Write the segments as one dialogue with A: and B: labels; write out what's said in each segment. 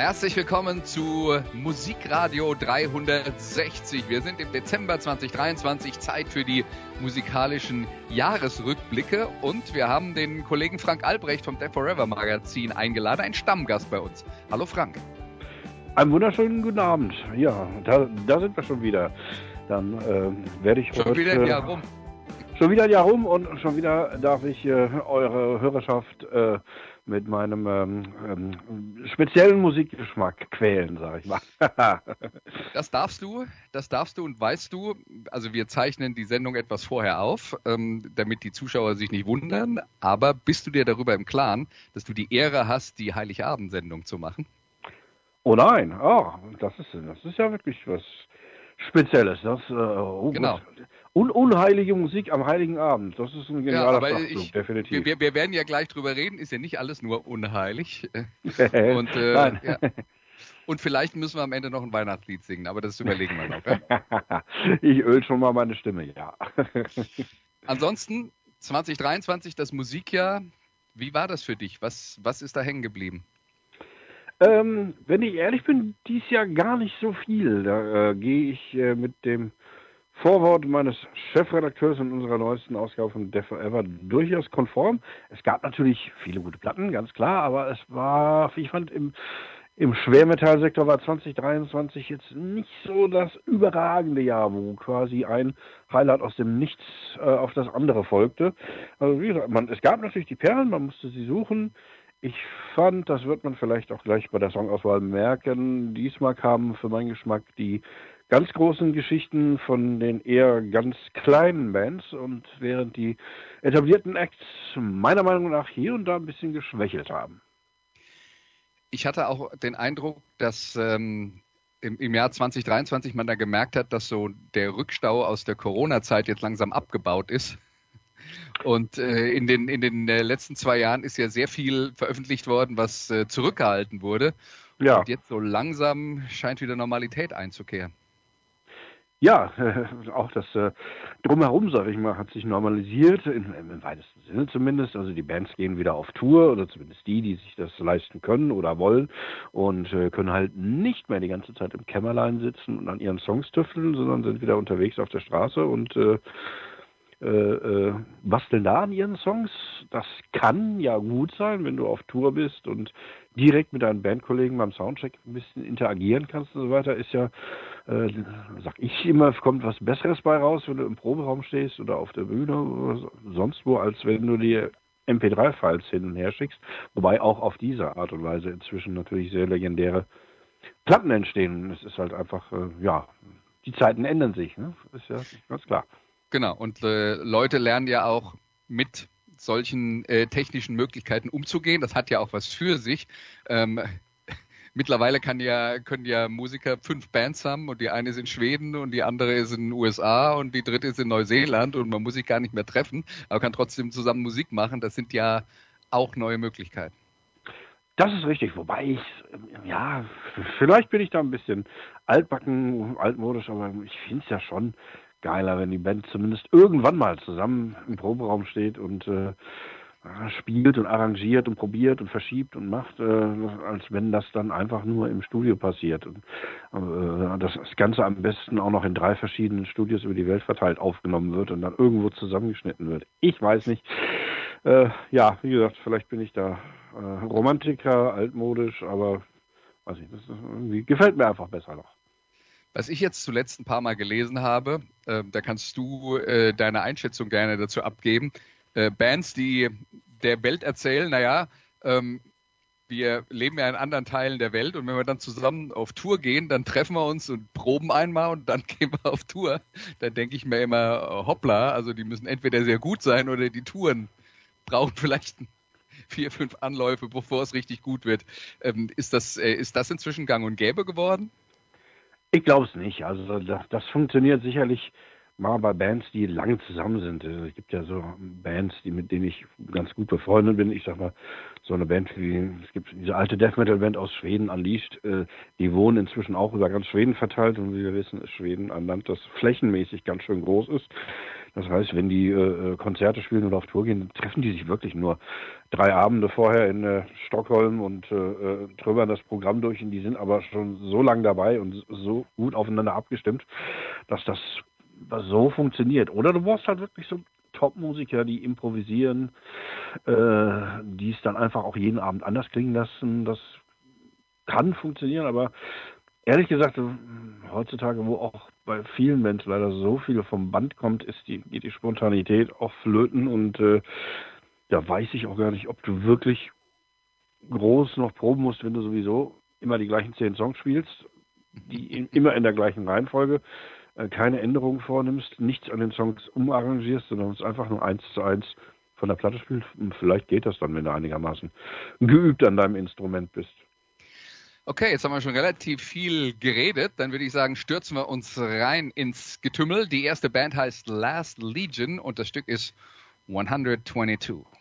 A: Herzlich willkommen zu Musikradio 360. Wir sind im Dezember 2023, Zeit für die musikalischen Jahresrückblicke und wir haben den Kollegen Frank Albrecht vom Death Forever Magazin eingeladen, ein Stammgast bei uns. Hallo Frank.
B: Einen wunderschönen guten Abend. Ja, da, da sind wir schon wieder. Dann äh, werde ich
A: Schon
B: heute,
A: wieder ein Jahr rum.
B: Schon wieder ein Jahr rum und schon wieder darf ich äh, eure Hörerschaft äh, mit meinem ähm, ähm, speziellen Musikgeschmack quälen, sag ich mal.
A: Das darfst du, das darfst du und weißt du. Also wir zeichnen die Sendung etwas vorher auf, ähm, damit die Zuschauer sich nicht wundern. Aber bist du dir darüber im Klaren, dass du die Ehre hast, die Heiligabend-Sendung zu machen?
B: oh nein, ah, das ist das ist ja wirklich was Spezielles. Das äh, oh
A: Genau.
B: Gott. Un unheilige Musik am Heiligen Abend. Das ist ein genialer
A: aber
B: Schachzug,
A: ich,
B: definitiv.
A: wir, wir, werden ja gleich drüber reden. Ist ja nicht alles nur unheilig. Und, äh, ja. Und vielleicht müssen wir am Ende noch ein Weihnachtslied singen, aber das überlegen wir noch. Ja?
B: ich öl schon mal meine Stimme, ja.
A: Ansonsten 2023, das Musikjahr. Wie war das für dich? Was, was ist da hängen geblieben?
B: Ähm, wenn ich ehrlich bin, dies Jahr gar nicht so viel. Da äh, gehe ich äh, mit dem Vorwort meines Chefredakteurs in unserer neuesten Ausgabe von Def Forever durchaus konform. Es gab natürlich viele gute Platten, ganz klar, aber es war, ich fand, im, im Schwermetallsektor war 2023 jetzt nicht so das überragende Jahr, wo quasi ein Highlight aus dem Nichts äh, auf das andere folgte. Also wie gesagt, man, es gab natürlich die Perlen, man musste sie suchen. Ich fand, das wird man vielleicht auch gleich bei der Songauswahl merken, diesmal kamen für meinen Geschmack die ganz großen Geschichten von den eher ganz kleinen Bands und während die etablierten Acts meiner Meinung nach hier und da ein bisschen geschwächelt haben.
A: Ich hatte auch den Eindruck, dass ähm, im, im Jahr 2023 man da gemerkt hat, dass so der Rückstau aus der Corona-Zeit jetzt langsam abgebaut ist. Und äh, in den, in den äh, letzten zwei Jahren ist ja sehr viel veröffentlicht worden, was äh, zurückgehalten wurde.
B: Ja.
A: Und jetzt so langsam scheint wieder Normalität einzukehren.
B: Ja, äh, auch das äh, Drumherum, sag ich mal, hat sich normalisiert, im, im weitesten Sinne zumindest. Also die Bands gehen wieder auf Tour, oder zumindest die, die sich das leisten können oder wollen, und äh, können halt nicht mehr die ganze Zeit im Kämmerlein sitzen und an ihren Songs tüfteln, sondern sind wieder unterwegs auf der Straße und äh, äh, äh, basteln da an ihren Songs. Das kann ja gut sein, wenn du auf Tour bist und direkt mit deinen Bandkollegen beim Soundcheck ein bisschen interagieren kannst und so weiter, ist ja, äh, sag ich immer, kommt was Besseres bei raus, wenn du im Proberaum stehst oder auf der Bühne oder so- sonst wo, als wenn du dir MP3-Files hin und her schickst. Wobei auch auf diese Art und Weise inzwischen natürlich sehr legendäre Platten entstehen. Es ist halt einfach, äh, ja, die Zeiten ändern sich, ne? Ist ja ganz klar.
A: Genau, und äh, Leute lernen ja auch mit solchen äh, technischen Möglichkeiten umzugehen. Das hat ja auch was für sich. Ähm, mittlerweile kann ja, können ja Musiker fünf Bands haben und die eine ist in Schweden und die andere ist in den USA und die dritte ist in Neuseeland und man muss sich gar nicht mehr treffen, aber kann trotzdem zusammen Musik machen. Das sind ja auch neue Möglichkeiten.
B: Das ist richtig, wobei ich, ja, vielleicht bin ich da ein bisschen altbacken, altmodisch, aber ich finde es ja schon geiler, wenn die Band zumindest irgendwann mal zusammen im Proberaum steht und äh, spielt und arrangiert und probiert und verschiebt und macht, äh, als wenn das dann einfach nur im Studio passiert. Und, äh, das Ganze am besten auch noch in drei verschiedenen Studios über die Welt verteilt aufgenommen wird und dann irgendwo zusammengeschnitten wird. Ich weiß nicht. Äh, ja, wie gesagt, vielleicht bin ich da äh, Romantiker, altmodisch, aber weiß ich, das irgendwie, gefällt mir einfach besser noch.
A: Was ich jetzt zuletzt ein paar Mal gelesen habe, äh, da kannst du äh, deine Einschätzung gerne dazu abgeben. Äh, Bands, die der Welt erzählen, naja, ähm, wir leben ja in anderen Teilen der Welt und wenn wir dann zusammen auf Tour gehen, dann treffen wir uns und proben einmal und dann gehen wir auf Tour. Dann denke ich mir immer, hoppla, also die müssen entweder sehr gut sein oder die Touren brauchen vielleicht vier, fünf Anläufe, bevor es richtig gut wird. Ähm, ist, das, äh, ist das inzwischen gang und gäbe geworden?
B: Ich glaube es nicht. Also das, funktioniert sicherlich mal bei Bands, die lange zusammen sind. Also, es gibt ja so Bands, die mit denen ich ganz gut befreundet bin. Ich sag mal, so eine Band wie, es gibt diese alte Death Metal Band aus Schweden, Unleashed, äh, die wohnen inzwischen auch über ganz Schweden verteilt und wie wir wissen, ist Schweden ein Land, das flächenmäßig ganz schön groß ist. Das heißt, wenn die äh, Konzerte spielen oder auf Tour gehen, treffen die sich wirklich nur drei Abende vorher in äh, Stockholm und äh, äh trümmern das Programm durch und die sind aber schon so lang dabei und so gut aufeinander abgestimmt, dass das so funktioniert. Oder du brauchst halt wirklich so Top-Musiker, die improvisieren, äh, die es dann einfach auch jeden Abend anders klingen lassen. Das kann funktionieren, aber ehrlich gesagt, heutzutage, wo auch bei vielen Menschen leider so viel vom Band kommt, ist die, geht die Spontanität auch flöten und äh, da weiß ich auch gar nicht, ob du wirklich groß noch proben musst, wenn du sowieso immer die gleichen zehn Songs spielst, die in, immer in der gleichen Reihenfolge. Äh, keine Änderungen vornimmst, nichts an den Songs umarrangierst, sondern es einfach nur eins zu eins von der Platte spielst. Und vielleicht geht das dann, wenn du einigermaßen geübt an deinem Instrument bist.
A: Okay, jetzt haben wir schon relativ viel geredet. Dann würde ich sagen, stürzen wir uns rein ins Getümmel. Die erste Band heißt Last Legion und das Stück ist 122.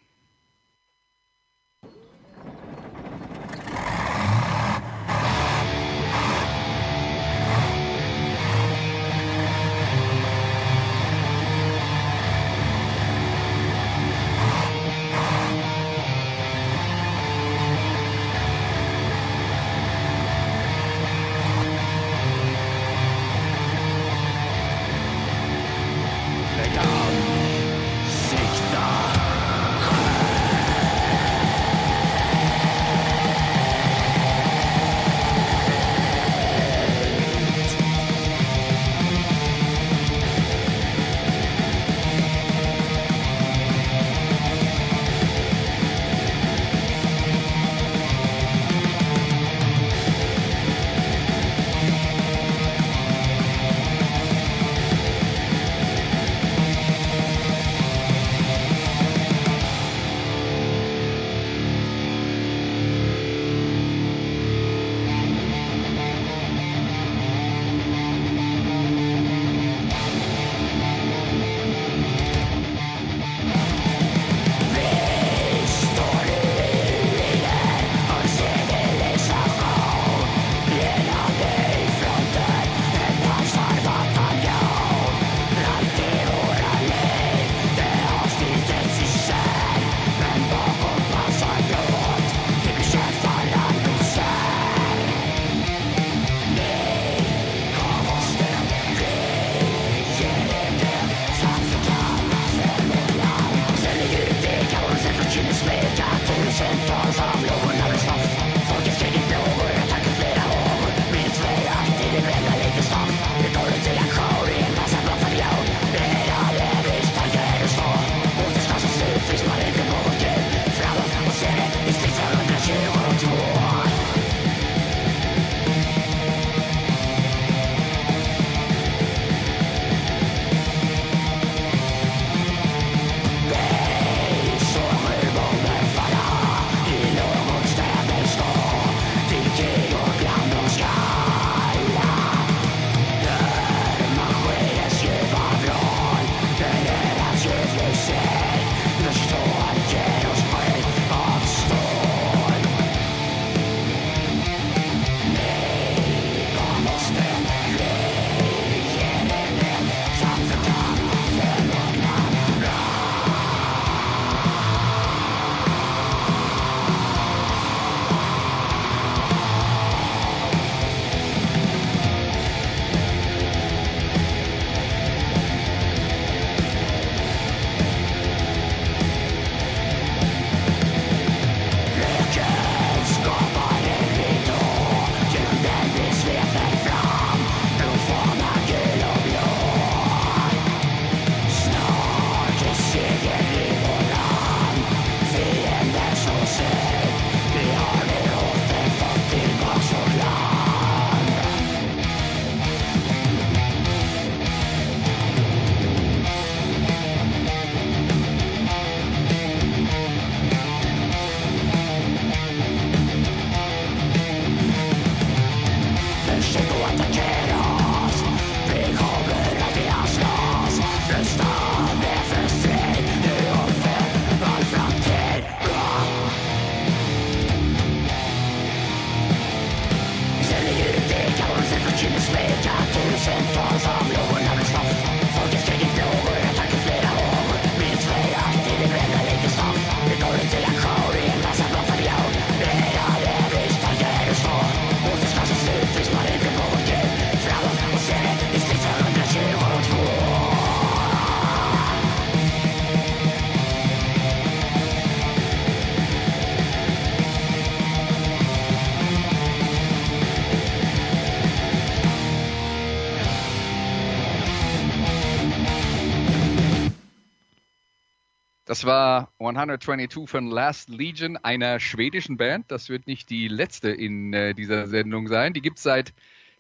A: Das war 122 von Last Legion, einer schwedischen Band. Das wird nicht die letzte in äh, dieser Sendung sein. Die gibt es seit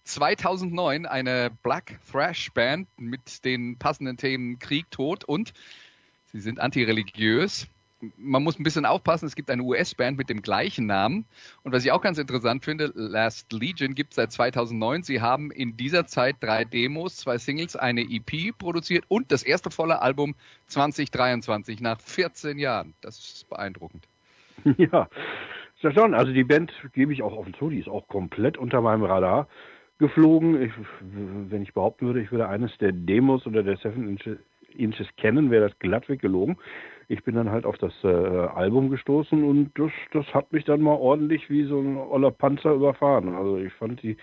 A: 2009, eine Black Thrash Band mit den passenden Themen Krieg, Tod und sie sind antireligiös man muss ein bisschen aufpassen, es gibt eine US-Band mit dem gleichen Namen. Und was ich auch ganz interessant finde, Last Legion gibt es seit 2009. Sie haben in dieser Zeit drei Demos, zwei Singles, eine EP produziert und das erste volle Album 2023 nach 14 Jahren. Das ist beeindruckend.
B: Ja, ist ja schon. Also die Band gebe ich auch offen zu, die ist auch komplett unter meinem Radar geflogen. Ich, wenn ich behaupten würde, ich würde eines der Demos oder der Seven Inches kennen, wäre das glatt weggelogen ich bin dann halt auf das äh, Album gestoßen und das, das hat mich dann mal ordentlich wie so ein oller Panzer überfahren. Also ich fand die,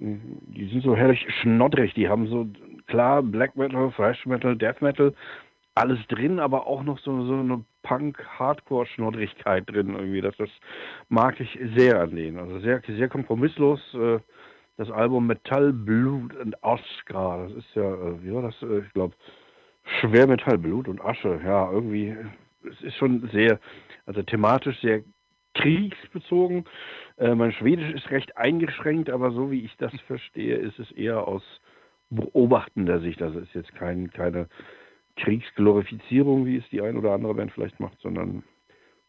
B: die sind so herrlich schnoddrig. Die haben so klar Black Metal, Thrash Metal, Death Metal, alles drin, aber auch noch so, so eine Punk-Hardcore-Schnoddrigkeit drin irgendwie. Das, das mag ich sehr an denen. Also sehr, sehr kompromisslos. Äh, das Album Metall, Blut und Oscar, das ist ja, äh, wie war das? Äh, ich glaube, Schwermetall, Blut und Asche, ja, irgendwie, es ist schon sehr, also thematisch sehr kriegsbezogen. Äh, mein Schwedisch ist recht eingeschränkt, aber so wie ich das verstehe, ist es eher aus beobachtender Sicht. Also ist jetzt kein, keine Kriegsglorifizierung, wie es die ein oder andere Band vielleicht macht, sondern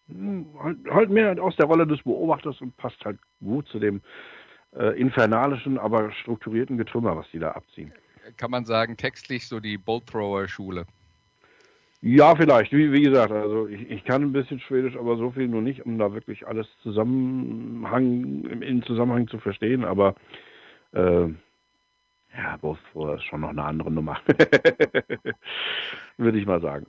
B: hm, halt, halt mehr aus der Rolle des Beobachters und passt halt gut zu dem äh, infernalischen, aber strukturierten Getrümmer, was die da abziehen
A: kann man sagen, textlich so die Bolt Thrower Schule.
B: Ja, vielleicht. Wie, wie gesagt, also ich, ich, kann ein bisschen Schwedisch, aber so viel nur nicht, um da wirklich alles Zusammenhang, in Zusammenhang zu verstehen. Aber äh, ja, Bolt Thrower ist schon noch eine andere Nummer. Würde ich mal sagen.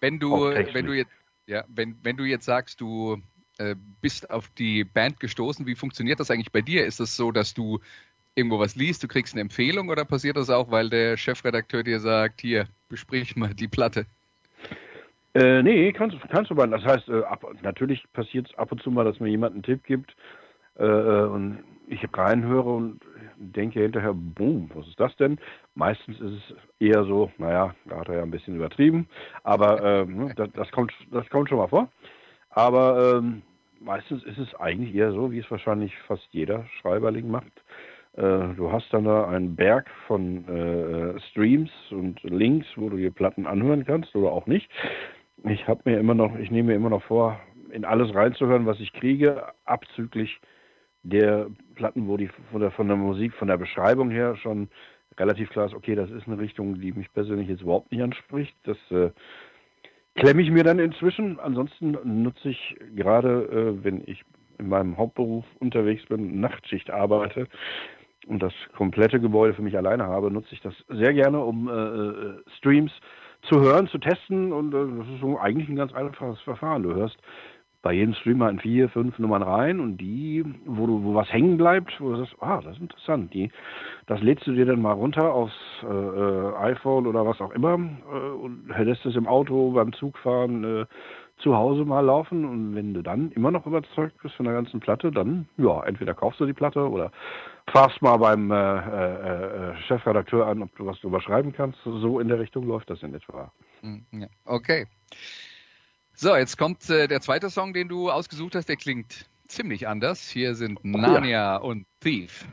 A: Wenn du, wenn du jetzt, ja, wenn, wenn du jetzt sagst, du äh, bist auf die Band gestoßen, wie funktioniert das eigentlich bei dir? Ist es so, dass du irgendwo was liest, du kriegst eine Empfehlung oder passiert das auch, weil der Chefredakteur dir sagt, hier, besprich mal die Platte?
B: Äh, nee, kannst, kannst du mal. Das heißt, äh, ab, natürlich passiert es ab und zu mal, dass mir jemand einen Tipp gibt äh, äh und ich reinhöre und denke hinterher, boom, was ist das denn? Meistens ist es eher so, naja, da hat er ja ein bisschen übertrieben, aber ähm, das, das, kommt, das kommt schon mal vor. Aber ähm, meistens ist es eigentlich eher so, wie es wahrscheinlich fast jeder Schreiberling macht. Äh, du hast dann da einen Berg von äh, Streams und Links, wo du dir Platten anhören kannst oder auch nicht. Ich habe mir immer noch, ich nehme mir immer noch vor, in alles reinzuhören, was ich kriege, abzüglich der Platten, wo die von der, von der Musik, von der Beschreibung her schon relativ klar ist, okay, das ist eine Richtung, die mich persönlich jetzt überhaupt nicht anspricht. Das äh, klemme ich mir dann inzwischen. Ansonsten nutze ich gerade, äh, wenn ich in meinem Hauptberuf unterwegs bin, Nachtschicht arbeite, und das komplette Gebäude für mich alleine habe, nutze ich das sehr gerne, um äh, äh, Streams zu hören, zu testen und äh, das ist so eigentlich ein ganz einfaches Verfahren. Du hörst bei jedem Stream mal in vier, fünf Nummern rein und die, wo du, wo was hängen bleibt, wo du sagst, ah, das ist interessant, die, das lädst du dir dann mal runter aufs äh, äh iPhone oder was auch immer äh, und lässt es im Auto beim Zugfahren äh, zu Hause mal laufen und wenn du dann immer noch überzeugt bist von der ganzen Platte, dann ja, entweder kaufst du die Platte oder fragst mal beim äh, äh, äh, Chefredakteur an, ob du was drüber schreiben kannst. So in der Richtung läuft das in etwa.
A: Hm, okay. So, jetzt kommt äh, der zweite Song, den du ausgesucht hast. Der klingt ziemlich anders. Hier sind Narnia ja. und Thief.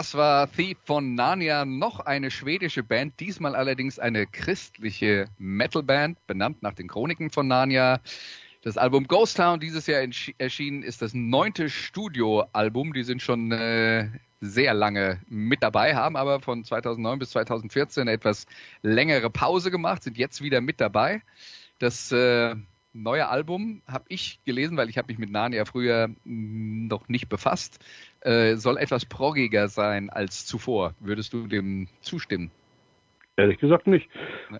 A: Das war Thief von Narnia, noch eine schwedische Band, diesmal allerdings eine christliche Metalband, benannt nach den Chroniken von Narnia. Das Album Ghost Town, dieses Jahr erschienen, ist das neunte Studioalbum. Die sind schon äh, sehr lange mit dabei, haben aber von 2009 bis 2014 eine etwas längere Pause gemacht, sind jetzt wieder mit dabei. Das äh, neue Album habe ich gelesen, weil ich habe mich mit Narnia früher noch nicht befasst, äh, soll etwas proggiger sein als zuvor. Würdest du dem zustimmen?
B: Ehrlich gesagt nicht.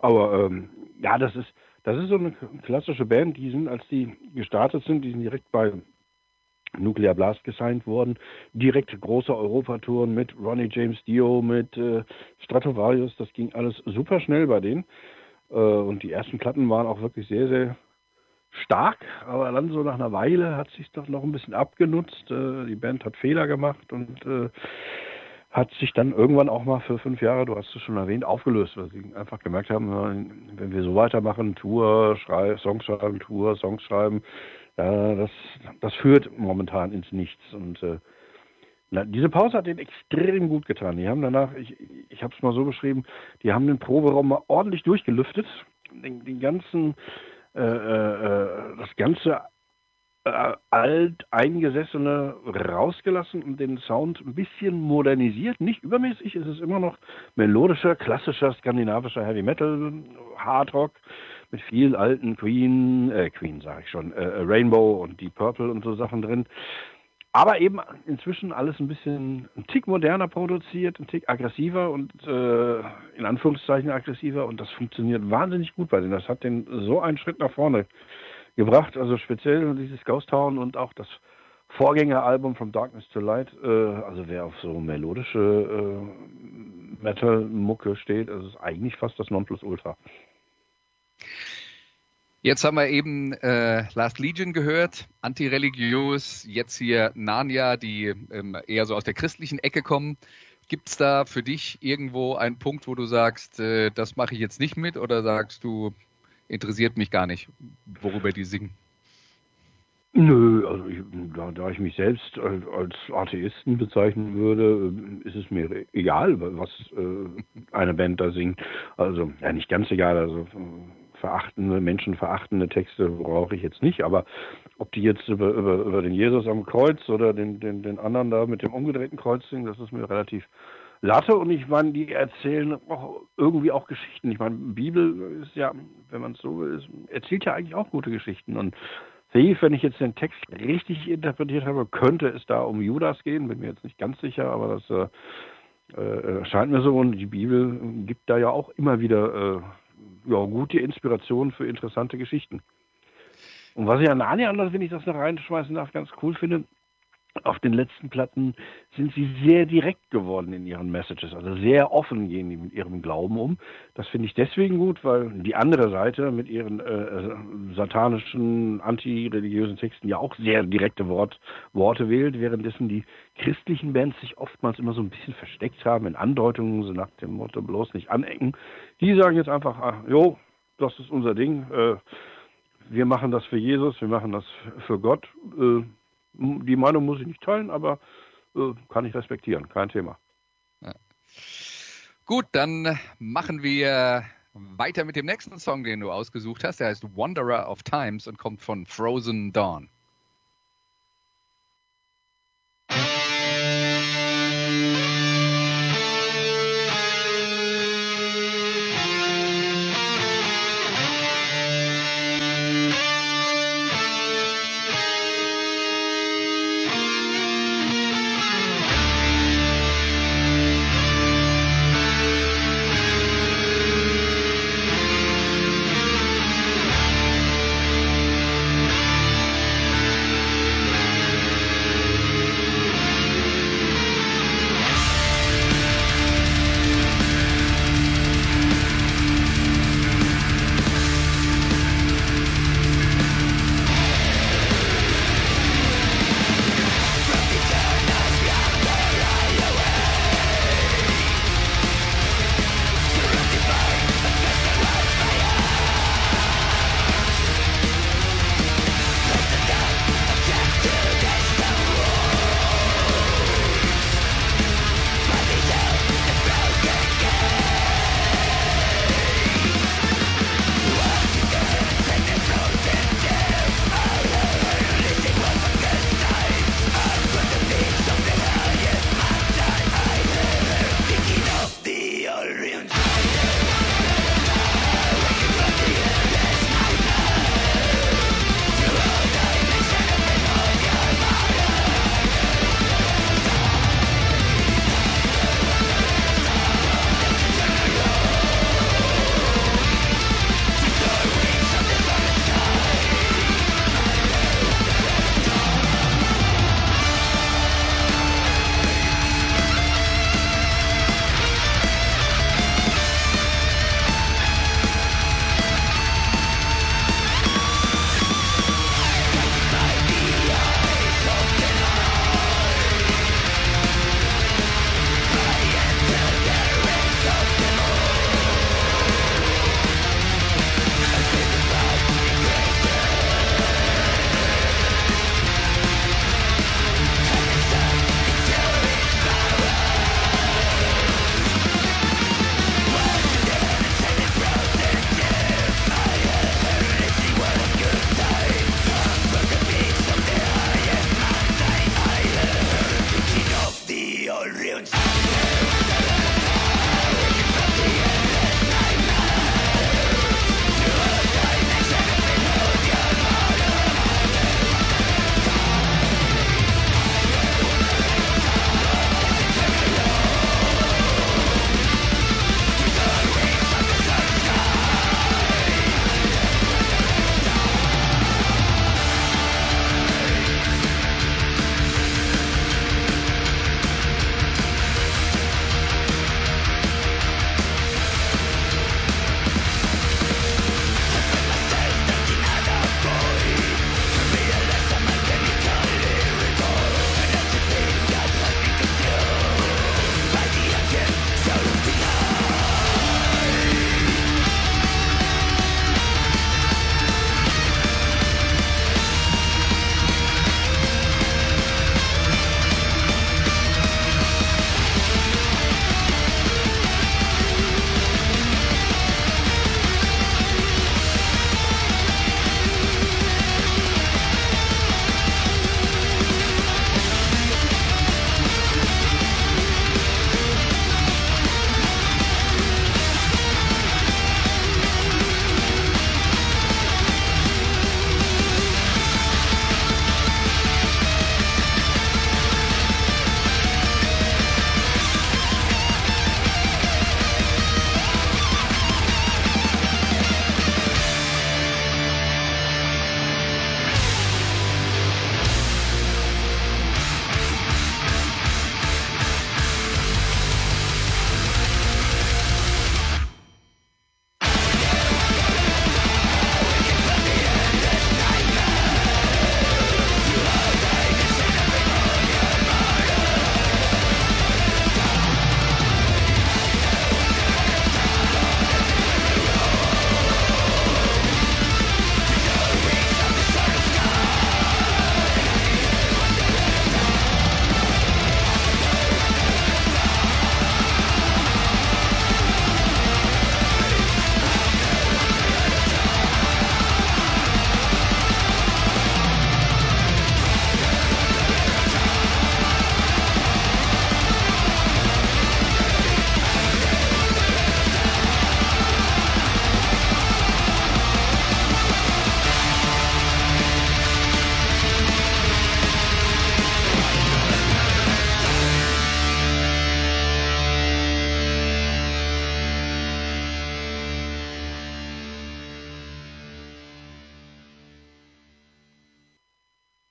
B: Aber ähm, ja, das ist das ist so eine klassische Band, die sind, als die gestartet sind, die sind direkt bei Nuclear Blast gesigned worden, direkt große Europatouren mit Ronnie James Dio, mit äh, Stratovarius, das ging alles super schnell bei denen. Äh, und die ersten Platten waren auch wirklich sehr, sehr stark, aber dann so nach einer Weile hat sich doch noch ein bisschen abgenutzt. Äh, die Band hat Fehler gemacht und äh, hat sich dann irgendwann auch mal für fünf Jahre, du hast es schon erwähnt, aufgelöst, weil sie einfach gemerkt haben, wenn wir so weitermachen, Tour, Schrei Songs schreiben, Tour, Songs schreiben, ja, das, das führt momentan ins Nichts. Und äh, na, diese Pause hat denen extrem gut getan. Die haben danach, ich, ich habe es mal so beschrieben, die haben den Proberaum mal ordentlich durchgelüftet, den, den ganzen, äh, äh, das ganze äh, alt eingesessene rausgelassen und den Sound ein bisschen modernisiert. Nicht übermäßig, es ist immer noch melodischer, klassischer skandinavischer Heavy Metal, Hard Rock mit viel alten Queen, äh, Queen sage ich schon, äh, Rainbow und Deep Purple und so Sachen drin. Aber eben inzwischen alles ein bisschen ein Tick moderner produziert, ein Tick aggressiver und äh, in Anführungszeichen aggressiver und das funktioniert wahnsinnig gut bei denen. Das hat den so einen Schritt nach vorne gebracht. Also speziell dieses Ghost Town und auch das Vorgängeralbum From Darkness to Light. Äh, also wer auf so melodische äh, Metal-Mucke steht, das ist eigentlich fast das Nonplusultra.
A: Jetzt haben wir eben äh, Last Legion gehört, antireligiös, jetzt hier Narnia, die ähm, eher so aus der christlichen Ecke kommen. Gibt es da für dich irgendwo einen Punkt, wo du sagst, äh, das mache ich jetzt nicht mit oder sagst du, interessiert mich gar nicht, worüber die singen.
B: Nö, also ich, da, da, ich mich selbst als, Atheisten bezeichnen würde, ist es mir egal, was äh, eine Band da singt. Also ja, nicht ganz egal. Also verachtende, menschenverachtende Texte brauche ich jetzt nicht, aber ob die jetzt über, über, über den Jesus am Kreuz oder den, den, den anderen da mit dem umgedrehten Kreuz singen, das ist mir relativ Latte und ich meine, die erzählen auch irgendwie auch Geschichten. Ich meine, Bibel ist ja, wenn man es so will, erzählt ja eigentlich auch gute Geschichten. Und Thief, wenn ich jetzt den Text richtig interpretiert habe, könnte es da um Judas gehen, bin mir jetzt nicht ganz sicher, aber das äh, äh, scheint mir so. Und die Bibel gibt da ja auch immer wieder äh, ja, gute Inspiration für interessante Geschichten. Und was ich an Narnia anders, wenn ich das noch reinschmeißen darf, ganz cool finde, auf den letzten Platten sind sie sehr direkt geworden in ihren Messages, also sehr offen gehen die mit ihrem Glauben um. Das finde ich deswegen gut, weil die andere Seite mit ihren äh, äh, satanischen, antireligiösen Texten ja auch sehr direkte Wort, Worte wählt, währenddessen die christlichen Bands sich oftmals immer so ein bisschen versteckt haben in Andeutungen, so nach dem Motto bloß nicht anecken. Die sagen jetzt einfach, ah, jo, das ist unser Ding, äh, wir machen das für Jesus, wir machen das für Gott. Äh, die Meinung muss ich nicht teilen, aber äh, kann ich respektieren, kein Thema. Ja.
A: Gut, dann machen wir weiter mit dem nächsten Song, den du ausgesucht hast. Der heißt Wanderer of Times und kommt von Frozen Dawn.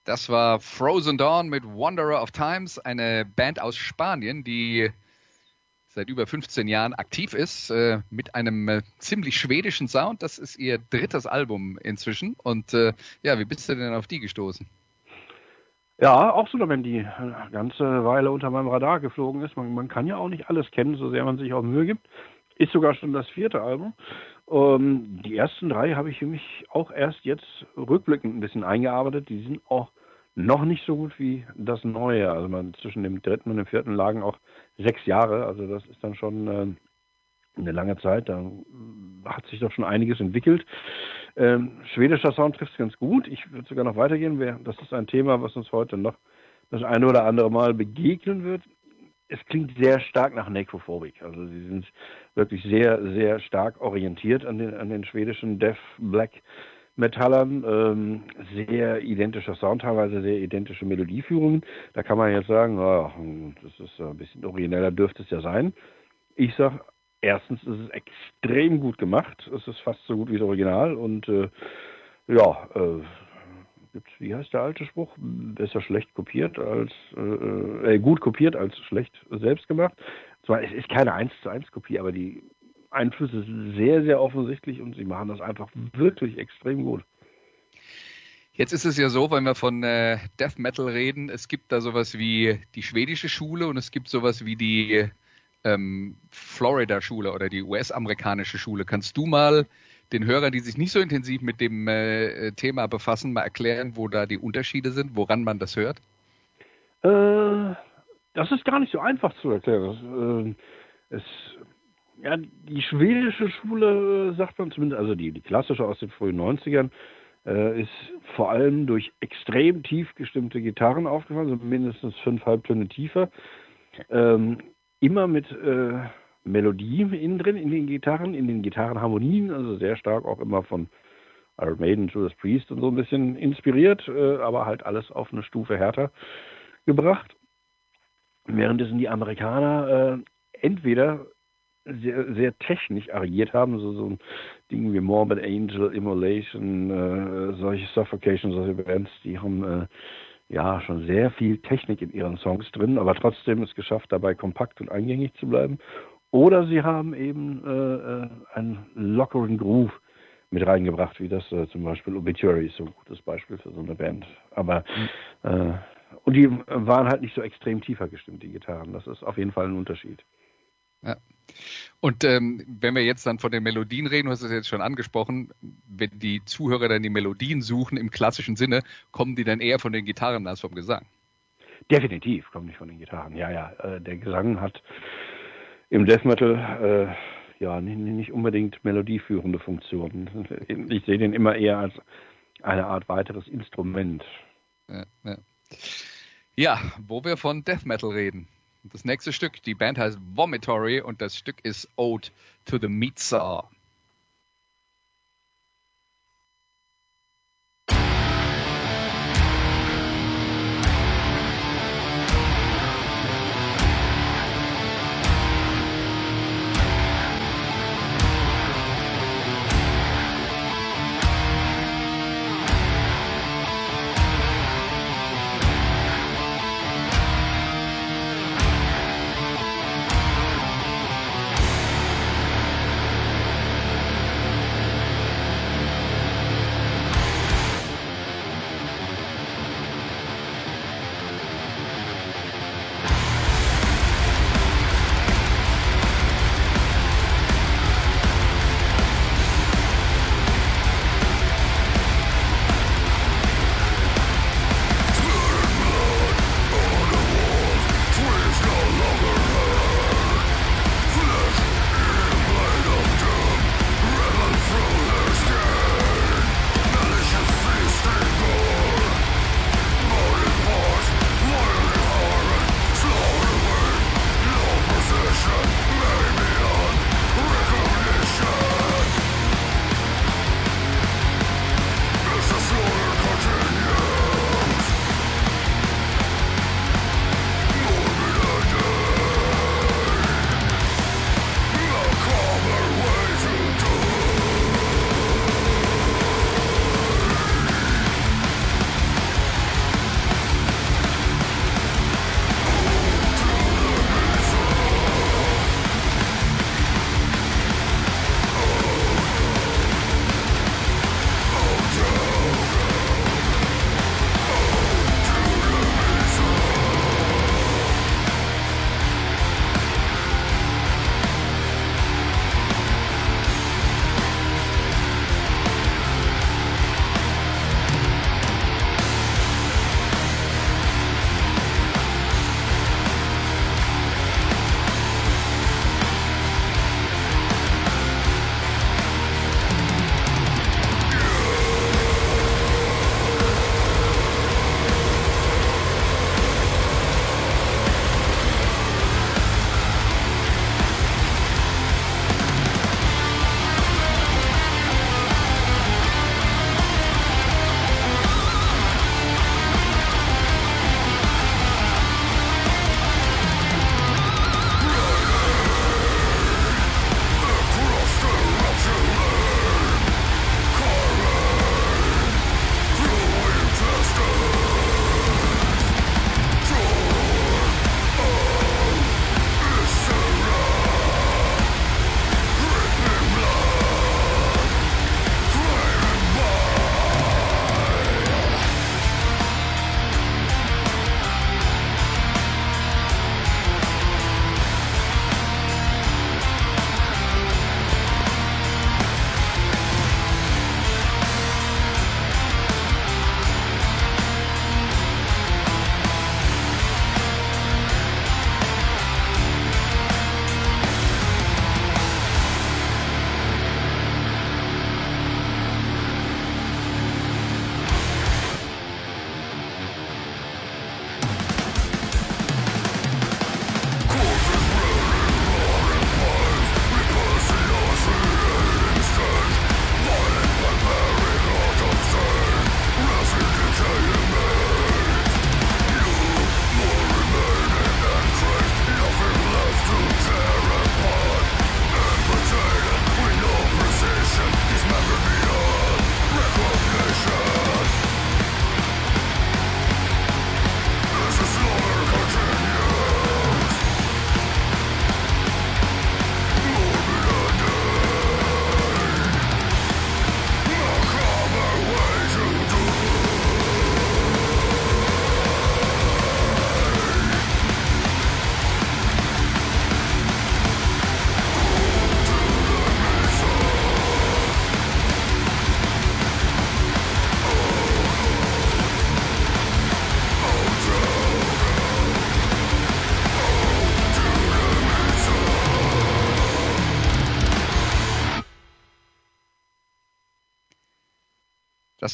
A: Das war Frozen Dawn mit Wanderer of Times, eine Band aus Spanien, die seit über 15 Jahren aktiv ist, äh, mit einem äh, ziemlich schwedischen Sound. Das ist ihr drittes Album inzwischen. Und äh, ja, wie bist du denn auf die gestoßen?
B: Ja, auch so Band, die eine ganze Weile unter meinem Radar geflogen ist. Man, man kann ja auch nicht alles kennen, so sehr man sich auch Mühe gibt. Ist sogar schon das vierte Album. Ähm, die ersten drei habe ich für mich auch erst jetzt rückblickend ein bisschen eingearbeitet. Die sind auch noch nicht so gut wie das neue. Also man, zwischen dem dritten und dem vierten lagen auch sechs Jahre. Also das ist dann schon äh, eine lange Zeit. Da hat sich doch schon einiges entwickelt. Ähm, schwedischer Sound trifft es ganz gut. Ich würde sogar noch weitergehen. Das ist ein Thema, was uns heute noch das eine oder andere Mal begegnen wird. Es klingt sehr stark nach Necrophobic. Also sie sind wirklich sehr, sehr stark orientiert an den, an den schwedischen Death Black Metallern. Ähm, sehr identischer Sound, teilweise sehr identische Melodieführungen. Da kann man jetzt sagen, oh, das ist ein bisschen origineller, dürfte es ja sein. Ich sage, erstens ist es extrem gut gemacht. Es ist fast so gut wie das Original und äh, ja, äh, gibt's, wie heißt der alte Spruch? Besser schlecht kopiert als äh, äh gut kopiert als schlecht selbst gemacht. Zwar es ist keine 1 zu 1 Kopie, aber die Einflüsse sehr, sehr offensichtlich und sie machen das einfach wirklich extrem gut.
A: Jetzt ist es ja so, wenn wir von äh, Death Metal reden, es gibt da sowas wie die schwedische Schule und es gibt sowas wie die ähm, Florida-Schule oder die US-amerikanische Schule. Kannst du mal den Hörern, die sich nicht so intensiv mit dem äh, Thema befassen, mal erklären, wo da die Unterschiede sind, woran man das hört?
B: Äh, das ist gar nicht so einfach zu erklären. Das, äh, es ja, die schwedische Schule, sagt man zumindest, also die, die klassische aus den frühen 90ern, äh, ist vor allem durch extrem tief gestimmte Gitarren aufgefallen, so mindestens fünf Halbtöne tiefer. Ähm, immer mit äh, Melodie innen drin in den Gitarren, in den Gitarrenharmonien, also sehr stark auch immer von Iron Maiden, Judas Priest und so ein bisschen inspiriert, äh, aber halt alles auf eine Stufe härter gebracht. Währenddessen die Amerikaner äh, entweder sehr, sehr technisch agiert haben, so, so ein Ding wie Morbid Angel, Immolation, äh, solche Suffocation, solche Bands, die haben äh, ja schon sehr viel Technik in ihren Songs drin, aber trotzdem es geschafft, dabei kompakt und eingängig zu bleiben. Oder sie haben eben äh, äh einen lockeren Groove mit reingebracht, wie das äh, zum Beispiel Obituary ist so ein gutes Beispiel für so eine Band. Aber äh, und die waren halt nicht so extrem tiefer gestimmt, die Gitarren. Das ist auf jeden Fall ein Unterschied.
A: Ja. Und ähm, wenn wir jetzt dann von den Melodien reden, du hast es jetzt schon angesprochen, wenn die Zuhörer dann die Melodien suchen im klassischen Sinne, kommen die dann eher von den Gitarren als vom Gesang?
B: Definitiv kommen nicht von den Gitarren. Ja, ja, äh, der Gesang hat im Death Metal äh, ja nicht, nicht unbedingt melodieführende Funktionen. Ich sehe den immer eher als eine Art weiteres Instrument.
A: Ja, ja. ja wo wir von Death Metal reden. Das nächste Stück, die Band heißt Vomitory und das Stück ist Ode to the Meat Saw.